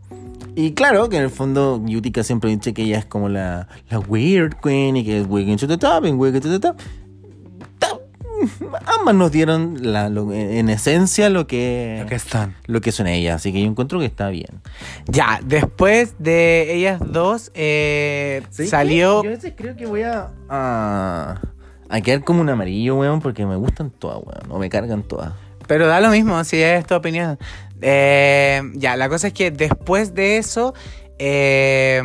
S2: Y claro, que en el fondo Utica siempre dice que ella es como la, la weird queen y que es wigging to the top and wigging to the top. Ambas nos dieron la- lo- en esencia lo que,
S1: Lo que están.
S2: lo que son ellas, así que yo encuentro que está bien.
S1: Ya, después de ellas dos, eh, salió.
S2: Yo a veces creo que voy a, a, a quedar como un amarillo, weón, porque me gustan todas, weón, o me cargan todas.
S1: Pero da lo mismo, si es tu opinión. Eh, ya, la cosa es que después de eso, eh,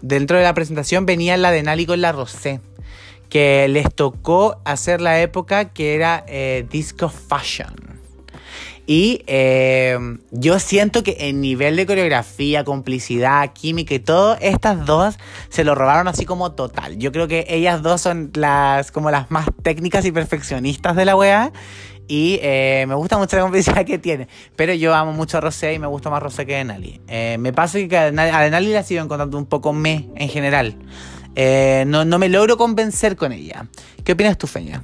S1: dentro de la presentación venía la de Nali con la Rosé. Que les tocó hacer la época que era eh, Disco Fashion. Y eh, yo siento que en nivel de coreografía, complicidad, química y todo, estas dos se lo robaron así como total. Yo creo que ellas dos son las como las más técnicas y perfeccionistas de la wea. Y eh, me gusta mucho la complicidad que tiene. Pero yo amo mucho a Rosé y me gusta más Rosé que Denali. Eh, me pasa que a Denali, a la sigo encontrando un poco me en general. Eh, no, no me logro convencer con ella. ¿Qué opinas tú, Feña?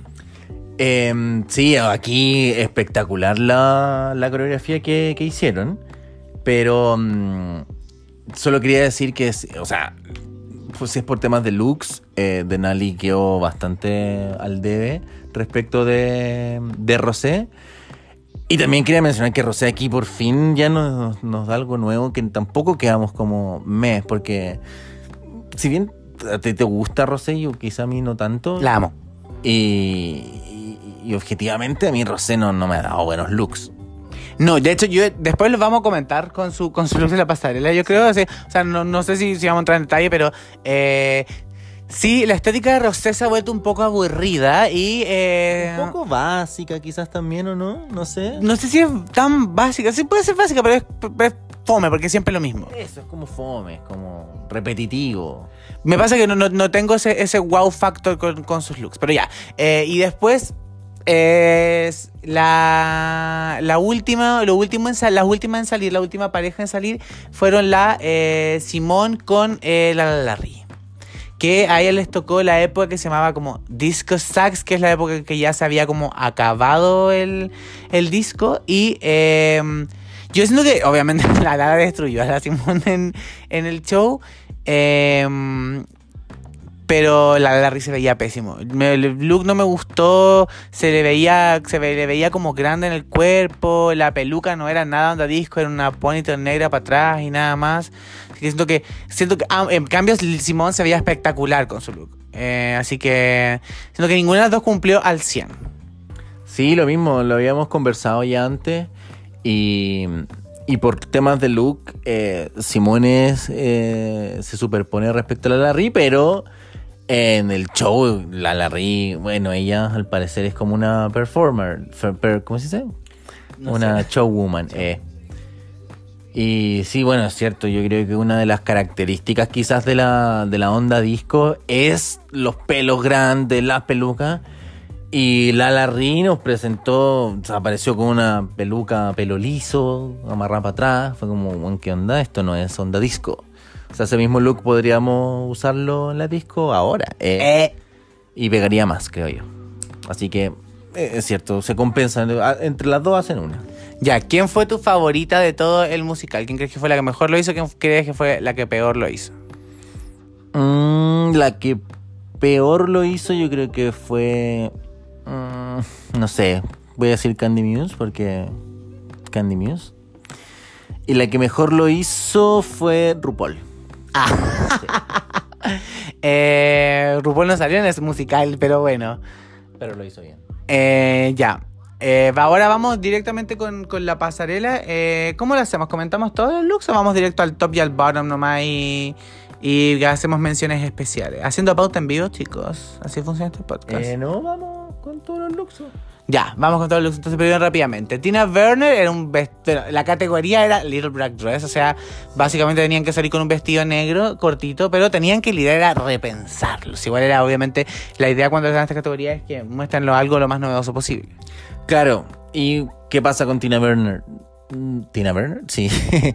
S2: Em, sí, aquí espectacular la, la coreografía que, que hicieron, pero mm, solo quería decir que, o sea, pues si es por temas de looks, Denali quedó bastante al debe respecto de, de Rosé. Y también quería mencionar que Rosé aquí por fin ya nos, nos da algo nuevo, que tampoco quedamos como mes, porque si bien a ti te gusta Rosé, yo quizá a mí no tanto.
S1: La amo.
S2: Y, y- y objetivamente a mí Rosé no, no me ha dado buenos looks.
S1: No, de hecho, yo después lo vamos a comentar con su, con su look de la pasarela. Yo creo, o sea, no, no sé si, si vamos a entrar en detalle, pero eh, sí, la estética de Rosé se ha vuelto un poco aburrida y. eh,
S2: Un poco básica quizás también, ¿o no? No sé.
S1: No sé si es tan básica. Sí, puede ser básica, pero es, fome, porque siempre es lo mismo.
S2: Eso es como fome, es como repetitivo.
S1: Me pasa que no, no- no tengo ese, ese wow factor con, con sus looks. Pero ya. Eh, y después. Es la, la última, lo último en, las últimas en salir, la última pareja en salir fueron la eh, Simón con eh, la Larry. Que a ella les tocó la época que se llamaba como Disco Sax, que es la época que ya se había como acabado el, el disco. Y eh, yo siento que obviamente la Lara destruyó a la Simón en, el show. Eh, pero la Larry se veía pésimo. El look no me gustó, se le veía, se le veía como grande en el cuerpo, la peluca no era nada onda disco, era una ponytail negra para atrás y nada más. Así que siento que, siento que ah, en cambio Simón se veía espectacular con su look. Eh, así que siento que ninguna de las dos cumplió al 100.
S2: Sí, lo mismo, lo habíamos conversado ya antes. Y, y por temas de look, eh, Simones eh, se superpone respecto a la Larry, pero En el show, la Larry, bueno, ella al parecer es como una performer. per- ¿Cómo se dice?
S1: No
S2: una
S1: sé.
S2: showwoman. eh. Y sí, bueno, es cierto, yo creo que una de las características quizás de la, de la onda disco es los pelos grandes, las pelucas. Y Lala Ri nos presentó, o sea, apareció con una peluca pelo liso, amarrada para atrás. Fue como, "Bueno, ¿qué onda? Esto no es onda disco. O sea, ese mismo look podríamos usarlo en la disco ahora. eh,
S1: Eh,
S2: y pegaría más, creo yo. Así que eh, es cierto, se compensan. Entre las dos hacen una.
S1: Ya, ¿quién fue tu favorita de todo el musical? ¿Quién crees que fue la que mejor lo hizo? ¿Quién crees que fue la que peor lo hizo?
S2: Mm, la que peor lo hizo, yo creo que fue. mm, no sé, voy a decir Candy Muse porque. Candy Muse. Y la que mejor lo hizo fue RuPaul.
S1: Eh, RuPaul no salió en ese musical, pero bueno.
S2: Pero lo hizo bien.
S1: Eh, ya. Eh, ahora vamos directamente con, con la pasarela. Eh, ¿Cómo lo hacemos? ¿Comentamos todos los looks o vamos directo al top y al bottom nomás y, y hacemos menciones especiales? Haciendo pauta en vivo, chicos. Así funciona este podcast.
S2: Eh, no, vamos con todos los looks.
S1: Ya, vamos con todos los looks. Entonces, primero rápidamente. Tina Werner era un vestido. La categoría era Little Black Dress. O sea, básicamente tenían que salir con un vestido negro cortito, pero tenían que lidiar a repensarlos. Igual era, obviamente, la idea cuando están en esta categoría es que muéstrenlo algo lo más novedoso posible.
S2: Claro. ¿Y qué pasa con Tina Burner? Mm, ¿Tina Burner? Sí.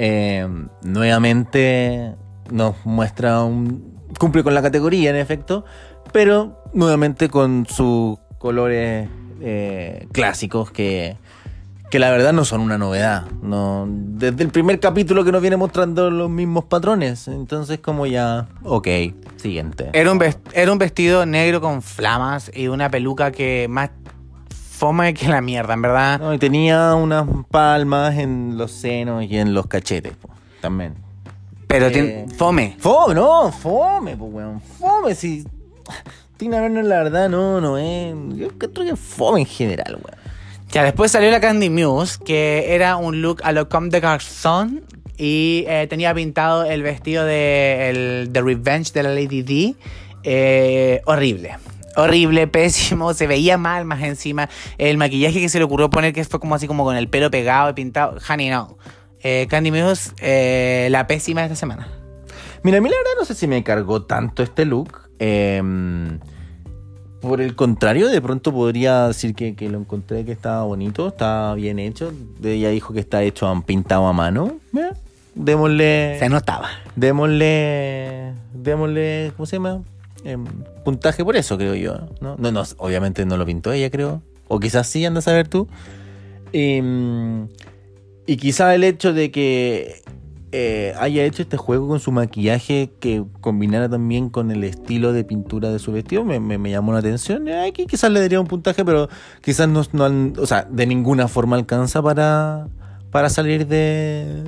S2: Eh, nuevamente nos muestra un... Cumple con la categoría, en efecto, pero nuevamente con sus colores eh, clásicos que, que la verdad no son una novedad. No, desde el primer capítulo que nos viene mostrando los mismos patrones. Entonces como ya... Ok, siguiente.
S1: Era un, era un vestido negro con flamas y una peluca que más fome que la mierda, en verdad.
S2: No, y tenía unas palmas en los senos y en los cachetes, po, también.
S1: Pero
S2: Eh,
S1: tien- fome.
S2: Fome, no, fome, pues, weón. Fome, si. Tina Turner, la verdad, no, no es. Yo creo que es fome en general, weón.
S1: Ya después salió la Candy Muse, que era un look a lo Comme de Garçon. Y eh, tenía pintado el vestido de, el, de Revenge de la Lady D. Eh, horrible. Horrible, pésimo, se veía mal más encima. El maquillaje que se le ocurrió poner, que fue como así como con el pelo pegado y pintado. Honey, no. Eh, Candy Muse, eh, la pésima de esta semana.
S2: Mira, a mí la verdad no sé si me cargó tanto este look. Eh, por el contrario, de pronto podría decir que, que lo encontré que estaba bonito, estaba bien hecho. Ella dijo que está hecho pintado a mano. Mira, démosle.
S1: Se notaba.
S2: Démosle. Démosle. ¿Cómo se llama? Em, puntaje por eso, creo yo. ¿no? No, no, obviamente no lo pintó ella, creo. O quizás sí, anda a saber tú. Em, y quizá el hecho de que eh, haya hecho este juego con su maquillaje que combinara también con el estilo de pintura de su vestido me, me- me llamó la atención. Eh, Aquí quizás le daría un puntaje, pero quizás no, no o sea, de ninguna forma alcanza para, para salir de,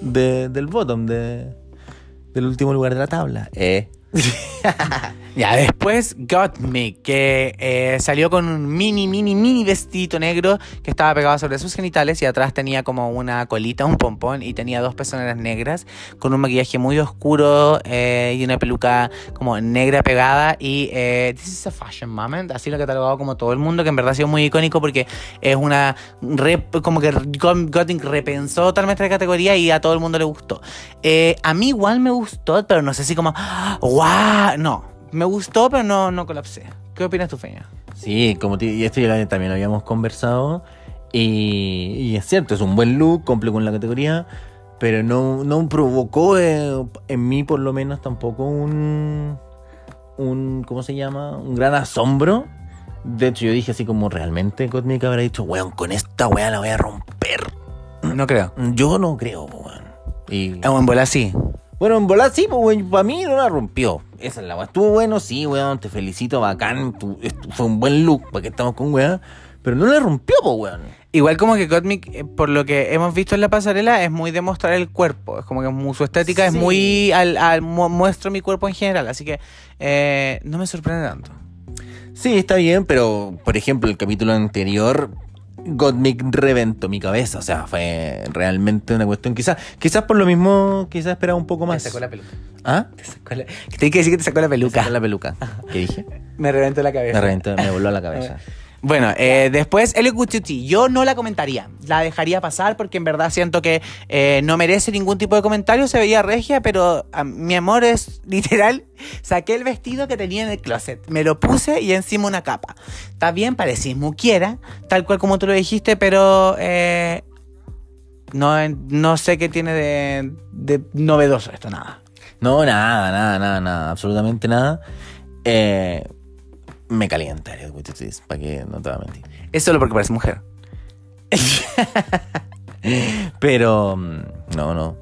S2: de- del bottom, de, del último lugar de la tabla. Eh.
S1: Ya, después Got Me, que eh, salió con un mini, mini, mini vestidito negro que estaba pegado sobre sus genitales y atrás tenía como una colita, un pompón y tenía dos pezoneras negras con un maquillaje muy oscuro eh, y una peluca como negra pegada y eh, this is a fashion moment, así lo ha catalogado como todo el mundo, que en verdad ha sido muy icónico porque es una, rep- como que Got Me repensó totalmente la categoría y a todo el mundo le gustó. A mí igual me gustó, pero no sé si como, ¡guau! No, me gustó, pero no, no colapsé. ¿Qué opinas tú, Feña?
S2: Sí, como te- y esto ya también lo habíamos conversado. Y, y es cierto, es un buen look, cumple con la categoría. Pero no, no provocó eh, en mí, por lo menos, tampoco un. un ¿Cómo se llama? Un gran asombro. De hecho, yo dije así como realmente Cosmic habrá dicho, weón, con esta weá la voy a romper.
S1: No creo.
S2: Yo no creo, weón. Y,
S1: Es un bola así.
S2: Bueno, en volar sí, pues, weón, para mí no la rompió. Esa es la weá. Estuvo bueno, sí, weón, te felicito, bacán. tu- fue un buen look, porque estamos con weón. Pero no la rompió, pues, weón.
S1: Igual como que Gottmik, eh, por lo que hemos visto en la pasarela, es muy de mostrar el cuerpo. Es como que su estética es muy al, al- mu- muestro mi cuerpo en general. Así que eh, no me sorprende tanto.
S2: Sí, está bien, pero, por ejemplo, el capítulo anterior Gottmik reventó mi cabeza. O sea, fue realmente una cuestión. Quizás quizás por lo mismo, quizás esperaba un poco más.
S1: Te sacó la peluca.
S2: ¿Ah?
S1: Te sacó la... Tengo que decir que te sacó la peluca.
S2: Sacó la peluca. ¿Qué dije?
S1: Me reventó la cabeza.
S2: Me reventó, me voló la cabeza.
S1: Bueno, eh, después Elio Cuchuchi, yo no la comentaría, la dejaría pasar porque en verdad siento que eh, no merece ningún tipo de comentario, se veía regia, pero mi amor es literal, saqué el vestido que tenía en el closet, me lo puse y encima una capa. Está bien, parecís muquiera, tal cual como tú lo dijiste, pero eh, no, no sé qué tiene de, de novedoso esto, nada.
S2: No, nada, nada, nada, nada, absolutamente nada. Eh, me calienta el Cuchuchis, para que no te voy a mentir.
S1: Es solo porque parece mujer.
S2: Pero, mm, no, no.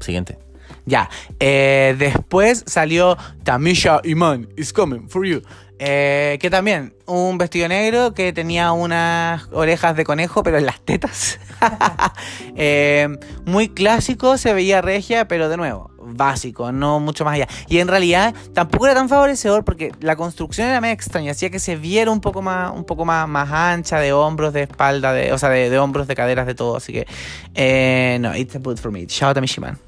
S2: Siguiente.
S1: Ya, eh, después salió Tamisha Iman is coming for you. Eh, que también, un vestido negro que tenía unas orejas de conejo, pero en las tetas. Eh, muy clásico, se veía regia, pero de nuevo, básico, no mucho más allá. Y en realidad tampoco era tan favorecedor porque la construcción era medio extraña, hacía que se viera un poco más, un poco más, más ancha de hombros, de espalda, de, o sea, de, de hombros, de caderas, de todo. Así que, eh, no, it's a boot for me. Shout out a Mishiman.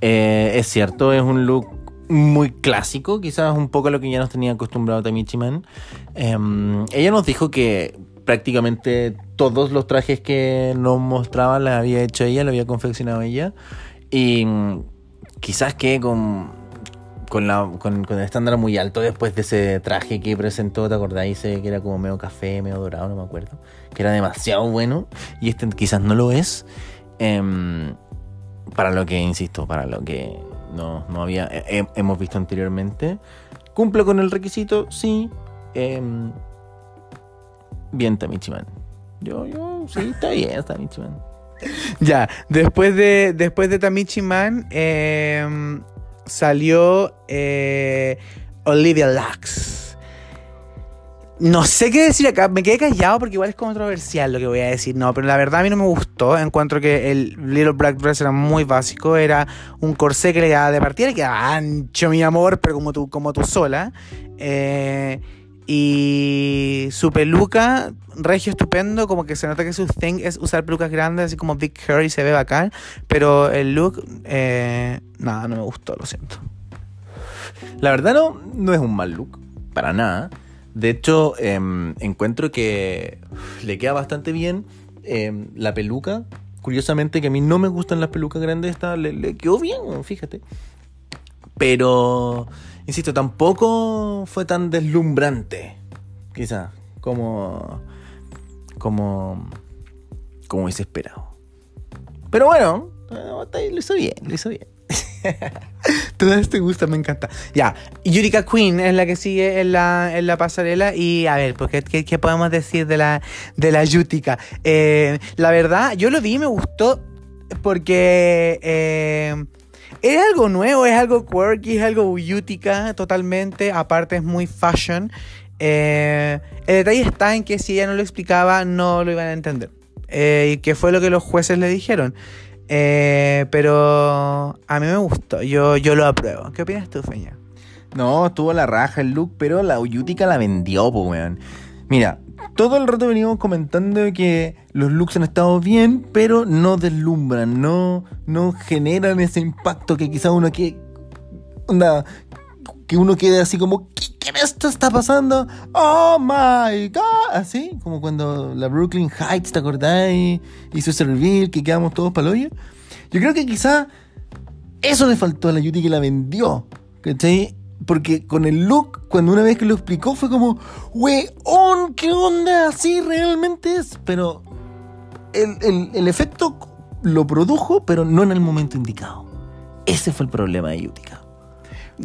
S2: Eh, es cierto, es un look muy clásico, quizás un poco a lo que ya nos tenía acostumbrado Tamichi Man. Em, ella nos dijo que prácticamente todos los trajes que nos mostraba los había hecho ella, lo había confeccionado ella. Y mm, quizás que con, con, la, con, con el estándar muy alto después de ese traje que presentó, ¿te acordáis? Que era como medio café, medio dorado, no me acuerdo. Que era demasiado bueno. Y este quizás no lo es. Em, para lo que, insisto, para lo que no, no había, he- hemos visto anteriormente. ¿Cumple con el requisito? Sí. Em, bien, Tamichiman. Yo, yo, sí, está bien, Tamichiman.
S1: Ya, después de, después de Tamichi Man eh, salió eh, Olivia Lux. No sé qué decir acá, me quedé callado porque igual es controversial lo que voy a decir. No, pero la verdad a mí no me gustó. Encuentro que el Little Black Dress era muy básico. Era un corsé que le quedaba de partida, le quedaba ancho, mi amor, pero como tú, como tú sola. Eh, y su peluca, regio estupendo, como que se nota que su thing es usar pelucas grandes, así como Big Hair y se ve bacán. Pero el look, eh, nada, no me gustó, lo siento.
S2: La verdad no, no es un mal look, para nada. De hecho, em, encuentro que le queda bastante bien em, la peluca. Curiosamente que a mí no me gustan las pelucas grandes, esta le, quedó bien, fíjate. Pero, insisto, tampoco fue tan deslumbrante, quizá, como, como, como hubiese esperado. Pero bueno, eh, lo hizo bien, lo hizo bien.
S1: Todo esto te gusta, me encanta. Ya, Yurika Queen es la que sigue en la, en la pasarela. Y a ver, porque, ¿qué, qué podemos decir de la, de la Yutica? Eh, la verdad, yo lo vi y me gustó porque eh, es algo nuevo, es algo quirky, es algo Yutica totalmente. Aparte, es muy fashion. Eh, el detalle está en que si ella no lo explicaba, no lo iban a entender. Eh, y que fue lo que los jueces le dijeron. Eh, pero a mí me gustó, yo, yo lo apruebo. ¿Qué opinas tú, Feña?
S2: No, estuvo la raja el look, pero la Uyutica la vendió, po, weón. Mira, todo el rato venimos comentando que los looks han estado bien, pero no deslumbran, no, no generan ese impacto que quizá uno que. Onda, que uno quede así como, ¿qué, qué esto está pasando? Oh my god, así, como cuando la Brooklyn Heights, ¿te acordáis? Hizo ese reveal que quedamos todos para Yo creo que quizá eso le faltó a la Yuti que la vendió, ¿cachai? Porque con el look, cuando una vez que lo explicó, fue como, weón, ¿qué onda? Así realmente es. Pero el, el- el efecto lo produjo, pero no en el momento indicado. Ese fue el problema de Yutica.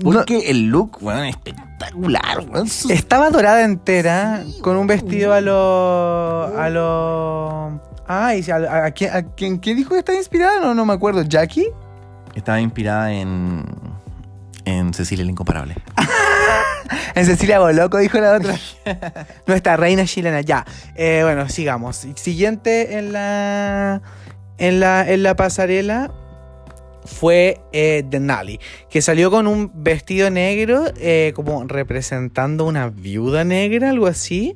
S2: Porque el look, weón, espectacular, weón.
S1: Estaba dorada entera, con un vestido a lo. a lo. Ay, a, a- a quién, a quién- quién dijo que estaba inspirada? No, no me acuerdo. ¿Jackie?
S2: Estaba inspirada en, en Cecilia el Incomparable.
S1: En Cecilia Boloco, dijo la otra. Nuestra reina chilena. Ya. Eh, bueno, sigamos. Siguiente en la. En la, en la pasarela fue eh, Denali, que salió con un vestido negro, eh, como representando una viuda negra, algo así.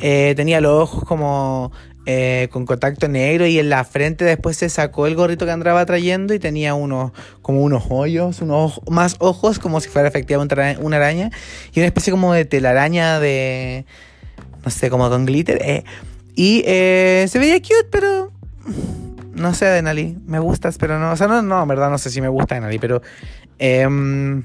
S1: Eh, tenía los ojos como eh, con contacto negro y en la frente después se sacó el gorrito que andaba trayendo y tenía unos como unos hoyos, unos más ojos como si fuera efectivamente una araña y una especie como de telaraña de no sé, como con glitter. Y se veía cute, pero no sé, Denali, me gustas, pero no, o sea, no, no, en verdad no sé si me gusta Denali, pero em,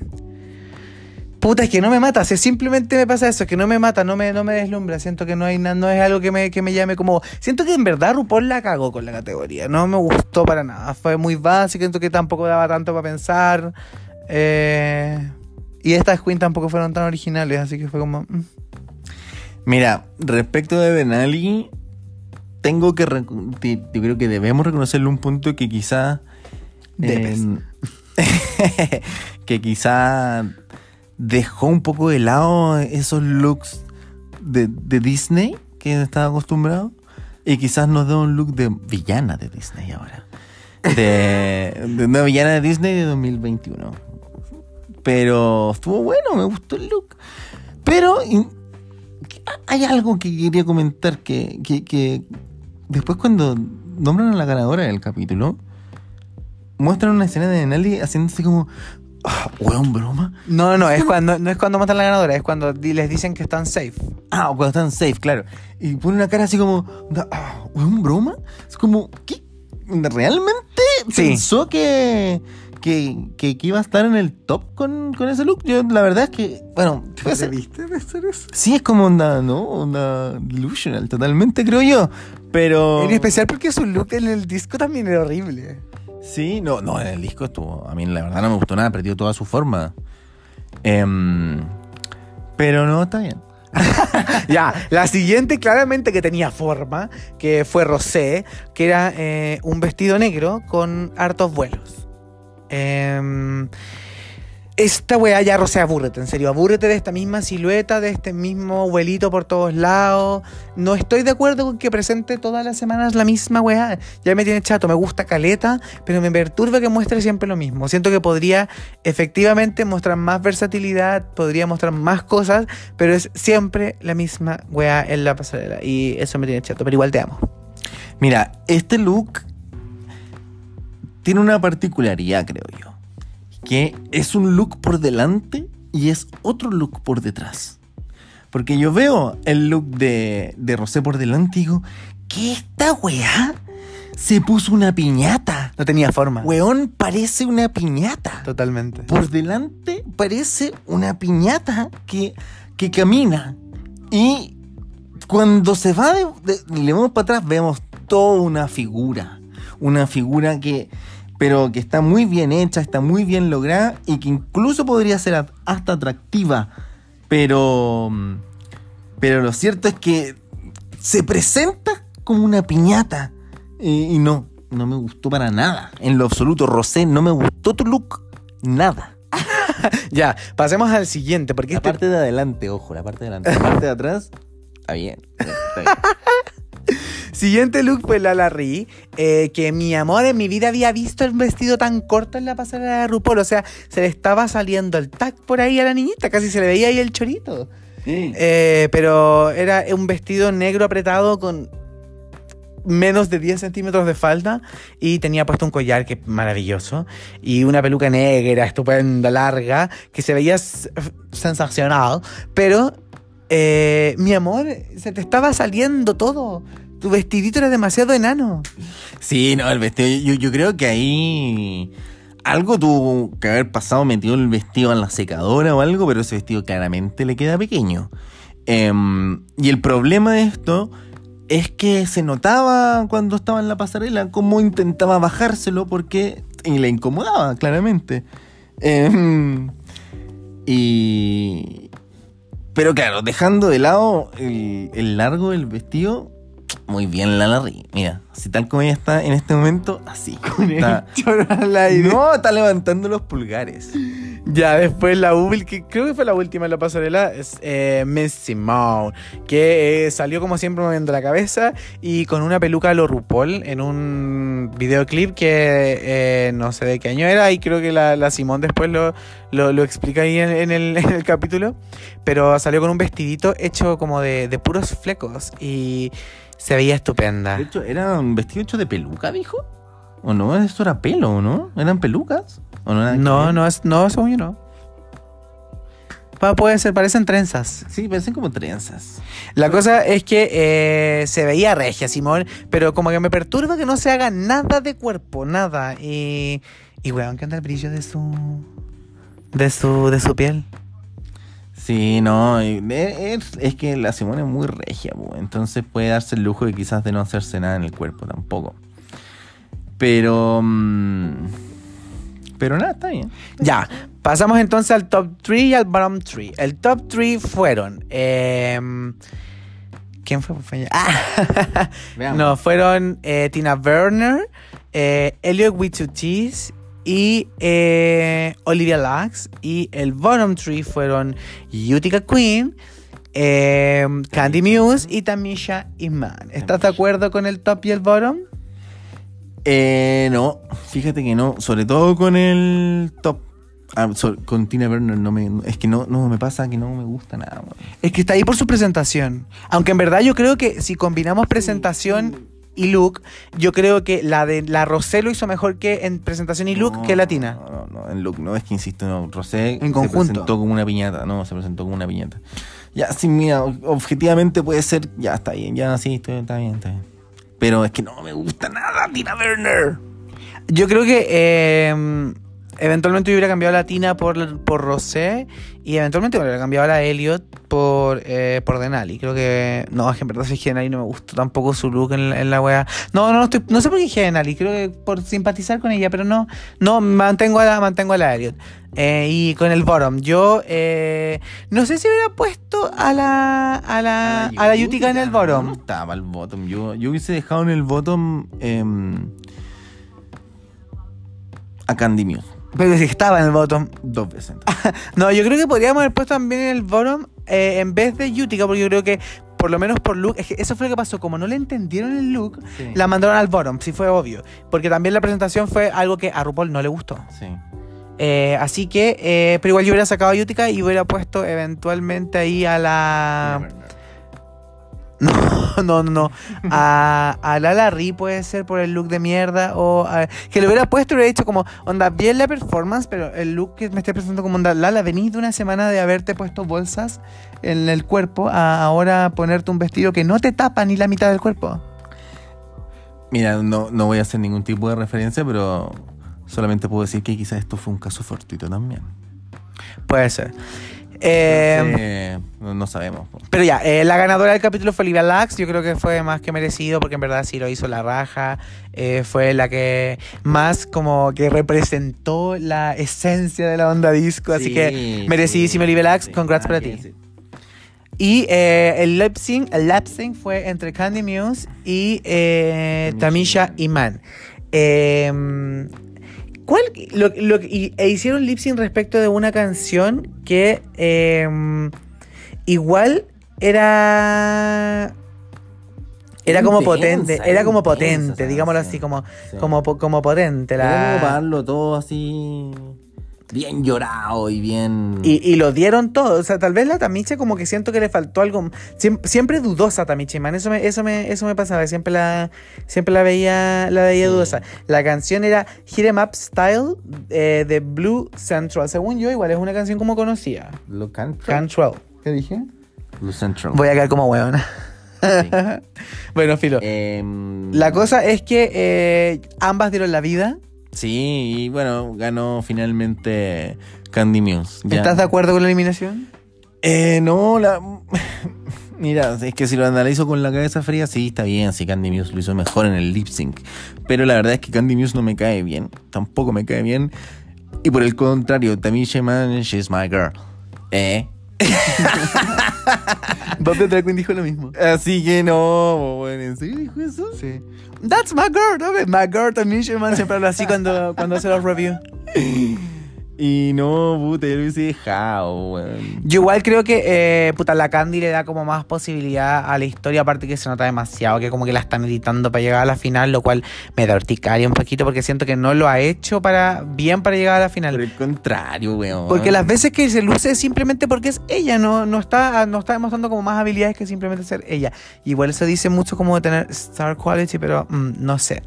S1: Puta, es que no me mata, o sea, simplemente me pasa eso, que no me mata, no me, no me deslumbra, siento que no hay no es algo que me, que me llame como... Siento que en verdad RuPaul la cagó con la categoría, no me gustó para nada, fue muy básico, siento que tampoco daba tanto para pensar, eh, y estas queens tampoco fueron tan originales, así que fue como... mm.
S2: Mira, respecto de Benali, tengo que. Yo creo que debemos reconocerle un punto que quizá.
S1: Debes.
S2: em, que quizá dejó un poco de lado esos looks de, de Disney que estaba acostumbrado. Y quizás nos da un look de villana de Disney ahora. De, de una villana de Disney de 2021. Pero estuvo bueno, me gustó el look. Pero hay algo que quería comentar que, que, que después cuando nombran a la ganadora del capítulo, muestran una escena de Denali haciéndose como, ah, weón, broma.
S1: No, no, no, es cuando, no es cuando matan a la ganadora, es cuando les dicen que están safe.
S2: Ah, o cuando están safe, claro. Y pone una cara así como, ah, weón, broma. Es como, ¿qué? ¿Realmente
S1: Sí.
S2: pensó que, que, que, que iba a estar en el top con, con ese look? Yo, la verdad es que, bueno, ser-
S1: viste de hacer eso?
S2: Sí, es como onda, ¿no? Onda delusional, totalmente, creo yo. Pero.
S1: En especial porque su look en el disco también era horrible.
S2: Sí, no, no, en el disco estuvo. A mí, la verdad, no me gustó nada, perdió toda su forma. Em, pero no, está bien.
S1: Ya, la siguiente claramente que tenía forma, que fue Rosé, que era eh, un vestido negro con hartos vuelos. Em, esta weá ya, Rosé, abúrrete, en serio, abúrrete de esta misma silueta, de este mismo vuelito por todos lados. No estoy de acuerdo con que presente todas las semanas la misma weá. Ya me tiene chato, me gusta caleta, pero me perturba que muestre siempre lo mismo. Siento que podría efectivamente mostrar más versatilidad, podría mostrar más cosas, pero es siempre la misma weá en la pasarela. Y eso me tiene chato, pero igual te amo.
S2: Mira, este look tiene una particularidad, creo yo. Que es un look por delante y es otro look por detrás. Porque yo veo el look de, de Rosé por delante y digo, ¿qué esta weá? Se puso una piñata.
S1: No tenía forma.
S2: Weón, parece una piñata.
S1: Totalmente.
S2: Por delante parece una piñata que, que camina. Y cuando se va de, de- le vemos para atrás, vemos toda una figura. Una figura que. Pero que está muy bien hecha, está muy bien lograda y que incluso podría ser hasta atractiva. Pero. mm, Pero lo cierto es que se presenta como una piñata. Y, y no, no me gustó para nada. En lo absoluto, Rosé, no me gustó tu look. Nada.
S1: Ya, pasemos al siguiente, porque
S2: La
S1: este
S2: parte de adelante, ojo, la parte de adelante. La parte de atrás, está bien. Está bien.
S1: Siguiente look fue Lala Ri, eh, que mi amor en mi vida había visto el vestido tan corto en la pasarela de RuPaul. O sea, se le estaba saliendo el tac por ahí a la niñita, casi se le veía ahí el chorito. Eh, pero era un vestido negro apretado con menos de 10 centímetros de falda y tenía puesto un collar que es maravilloso y una peluca negra, estupenda, larga, que se veía sensacional. Pero, eh, mi amor, se te estaba saliendo todo. Tu vestidito era demasiado enano.
S2: Sí, no, el vestido. Yo, creo que ahí. Algo tuvo que haber pasado, metió el vestido en la secadora o algo, pero ese vestido claramente le queda pequeño. Em, y el problema de esto es que se notaba cuando estaba en la pasarela cómo intentaba bajárselo porque y le incomodaba, claramente. Em, y. Pero claro, dejando de lado el largo del vestido, muy bien la Larry. Mira, así tal como ella está en este momento, así. Está, no, está levantando los pulgares.
S1: Ya, después la última, que creo que fue la última en la pasarela, es eh, Miss Simone, que eh, salió como siempre moviendo la cabeza y con una peluca a lo RuPaul en un videoclip que eh, no sé de qué año era y creo que la, la Simone después lo, lo, lo explica ahí en, en el, en el capítulo, pero salió con un vestidito hecho como de, de puros flecos y se veía estupenda.
S2: De hecho, ¿era un vestido hecho de peluca, dijo? ¿O no? Esto era pelo, ¿no? ¿Eran pelucas? ¿O no, era
S1: No, no, es, no, según yo no. Pa- Puede ser, parecen trenzas.
S2: Sí, parecen como trenzas.
S1: La cosa es que eh, se veía regia, Simón, pero como que me perturba que no se haga nada de cuerpo, nada. Y, y weón, que anda el brillo de su, de su, de su piel.
S2: Sí, no, es, es que la Simone es muy regia, po, entonces puede darse el lujo de quizás de no hacerse nada en el cuerpo tampoco. Pero... mm, pero nada, está bien.
S1: Ya, pasamos entonces al top 3 y al bottom 3. El top 3 fueron... em, ¿Quién fue? Ah, no, fueron eh, Tina Werner, eh, Elliot Witsutis y eh, Olivia Lux. Y el bottom 3 fueron Utica Queen, eh, Candy Muse y Tamisha Iman. ¿Estás de acuerdo con el top y el bottom?
S2: Eh, no, fíjate que no, sobre todo con el top. Ah, so- con Tina Burner no me, es que no, no me pasa que no me gusta nada. weón.
S1: Es que está ahí por su presentación. Aunque en verdad yo creo que si combinamos presentación y look, yo creo que la de la Rosé lo hizo mejor que en presentación y look
S2: No,
S1: que Latina.
S2: No, no, no, en look, no, es que insisto, no, Rosé
S1: En
S2: se
S1: conjunto.
S2: presentó como una piñata, no, se presentó como una piñata. Ya, sí, mira, objetivamente puede ser, ya está bien, ya sí, está bien, está bien. Pero es que no me gusta nada Tina Burner.
S1: Yo creo que eh, eventualmente yo hubiera cambiado a la Tina por, por Rosé y eventualmente hubiera cambiado a la Elliot por, eh, por Denali. Creo que. No, es que en verdad si es que Denali no me gustó tampoco su look en, la- en la wea. No, no, no, estoy, no sé por qué dije Denali, creo que por simpatizar con ella, pero no. No, mantengo a la, mantengo a la Elliot. Eh, y con el bottom, yo eh, no sé si hubiera puesto a la a la, a la Utica en el
S2: No
S1: bottom.
S2: estaba el bottom. Yo, yo hubiese dejado en el bottom em, a Candy Muse.
S1: Pero si estaba en el bottom.
S2: Dos veces.
S1: No, yo creo que podríamos haber puesto también en el bottom eh, en vez de Utica, porque yo creo que por lo menos por look, es que eso fue lo que pasó, como no le entendieron el look,
S2: Sí.
S1: la mandaron al bottom, sí fue obvio, porque también la presentación fue algo que a RuPaul no le gustó.
S2: Sí.
S1: Eh, así que, eh, pero igual yo hubiera sacado a Utica y hubiera puesto eventualmente ahí a la... No, no, no. A, a Lala Ri puede ser por el look de mierda. O a- que lo hubiera puesto y hubiera dicho como, onda, bien la performance, pero el look que me esté presentando como onda, Lala, venís de una semana de haberte puesto bolsas en el cuerpo a ahora ponerte un vestido que no te tapa ni la mitad del cuerpo.
S2: Mira, no, no voy a hacer ningún tipo de referencia, pero solamente puedo decir que quizás esto fue un caso fortuito también.
S1: Puede ser. Eh,
S2: no, no sabemos.
S1: Pero ya, eh, la ganadora del capítulo fue Olivia Lux. Yo creo que fue más que merecido porque en verdad sí lo hizo la raja. Eh, fue la que más como que representó la esencia de la onda disco. así
S2: Sí,
S1: que merecidísimo
S2: sí,
S1: Olivia Lux.
S2: sí,
S1: Congrats para ti. Y el lip sync, el sync fue entre Candy Muse y
S2: Tamisha
S1: Tamisha Iman. ¿Cuál? Lo, lo- y, e hicieron lip sync respecto de una canción que eh, igual era. Era como
S2: Intensa,
S1: potente, era como potente, digámoslo así, como,
S2: Sí.
S1: como, como potente.
S2: Era
S1: La...
S2: como para darlo todo así. Bien llorado y bien.
S1: Y, y lo dieron todo. O sea, tal vez la Tamicha como que siento que le faltó algo. Siempre, siempre dudosa Tamicha, man. Eso me, eso me, eso me pasaba. Siempre la, siempre la veía, la veía
S2: Sí.
S1: dudosa. La canción era Hit 'em Up Style eh, de Blue Central. Según yo, igual es una canción como conocía.
S2: Blue Country.
S1: Control. ¿Qué dije?
S2: Blue Central.
S1: Voy a quedar como hueona.
S2: Sí.
S1: bueno, filo.
S2: Em,
S1: La cosa es que eh, ambas dieron la vida.
S2: Sí, y bueno, ganó finalmente Candy Muse. Ya.
S1: ¿Estás de acuerdo con la eliminación?
S2: Eh, no, la. Mira, es que si lo analizo con la cabeza fría, sí, está bien. Si Candy Muse lo hizo mejor en el lip sync. Pero la verdad es que Candy Muse no me cae bien. Tampoco me cae bien. Y por el contrario, Tamisha Man, she's my girl. Eh.
S1: Drag Queen dijo lo mismo.
S2: Así que no, bueno, ¿en serio dijo eso?
S1: Sí. That's my girl, ¿no? My girl también, man, siempre habla así cuando, cuando hace los reviews.
S2: Y no, puta, yo lo hubiese dejado, weón.
S1: Yo igual creo que, eh, puta, la Candy le da como más posibilidad a la historia, aparte que se nota demasiado, que como que la están editando para llegar a la final, lo cual me da urticaria un poquito porque siento que no lo ha hecho para bien para llegar a la
S2: Por
S1: final.
S2: el contrario, weón.
S1: Porque las veces que se luce es simplemente porque es ella, no, no, está, no está demostrando como más habilidades que simplemente ser ella. Igual eso dice mucho como de tener star quality, pero mm, no sé.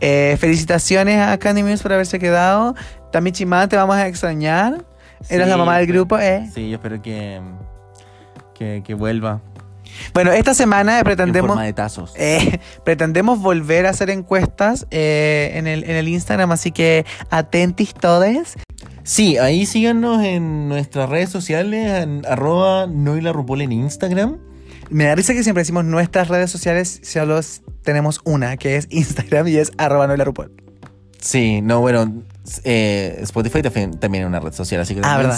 S1: Eh, felicitaciones a Candy Muse por haberse quedado. También Chimán, te vamos a extrañar. Eres
S2: Sí,
S1: la mamá del grupo, ¿eh?
S2: Sí, yo espero que, que, que vuelva.
S1: Bueno, esta semana
S2: En
S1: pretendemos...
S2: forma de tazos.
S1: Eh, pretendemos volver a hacer encuestas eh, en, el, en el Instagram, así que atentis todes.
S2: Sí, ahí síganos en nuestras redes sociales, en arroba noilarupol en Instagram.
S1: Me da risa que siempre decimos nuestras redes sociales, solo tenemos una, que es Instagram y es arroba RuPaul.
S2: Sí, no, bueno, eh, Spotify también, es una red social, así que
S1: Ah,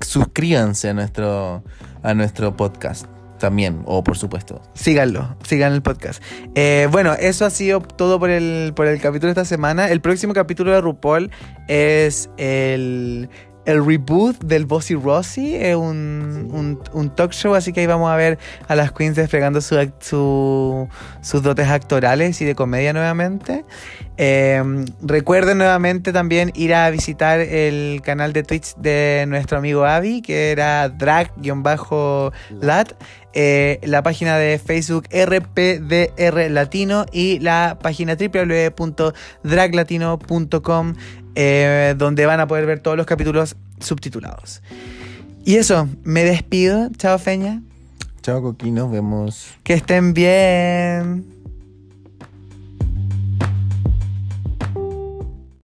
S2: suscríbanse a nuestro, a nuestro podcast también, o por supuesto.
S1: Síganlo, sigan el podcast. Eh, bueno, eso ha sido todo por el, por el capítulo de esta semana. El próximo capítulo de RuPaul es el, el reboot del Bossy Rossi, es un, un, un talk show, así que ahí vamos a ver a las queens desplegando su, sus dotes actorales y de comedia nuevamente. Eh, recuerden nuevamente también ir a visitar el canal de Twitch de nuestro amigo Avi, que era drag-lat, eh, la página de Facebook RPDR Latino y la página www.draglatino.com, eh, donde van a poder ver todos los capítulos subtitulados. Y eso, me despido. Chao, Feña.
S2: Chao, Coqui, nos vemos.
S1: Que estén bien.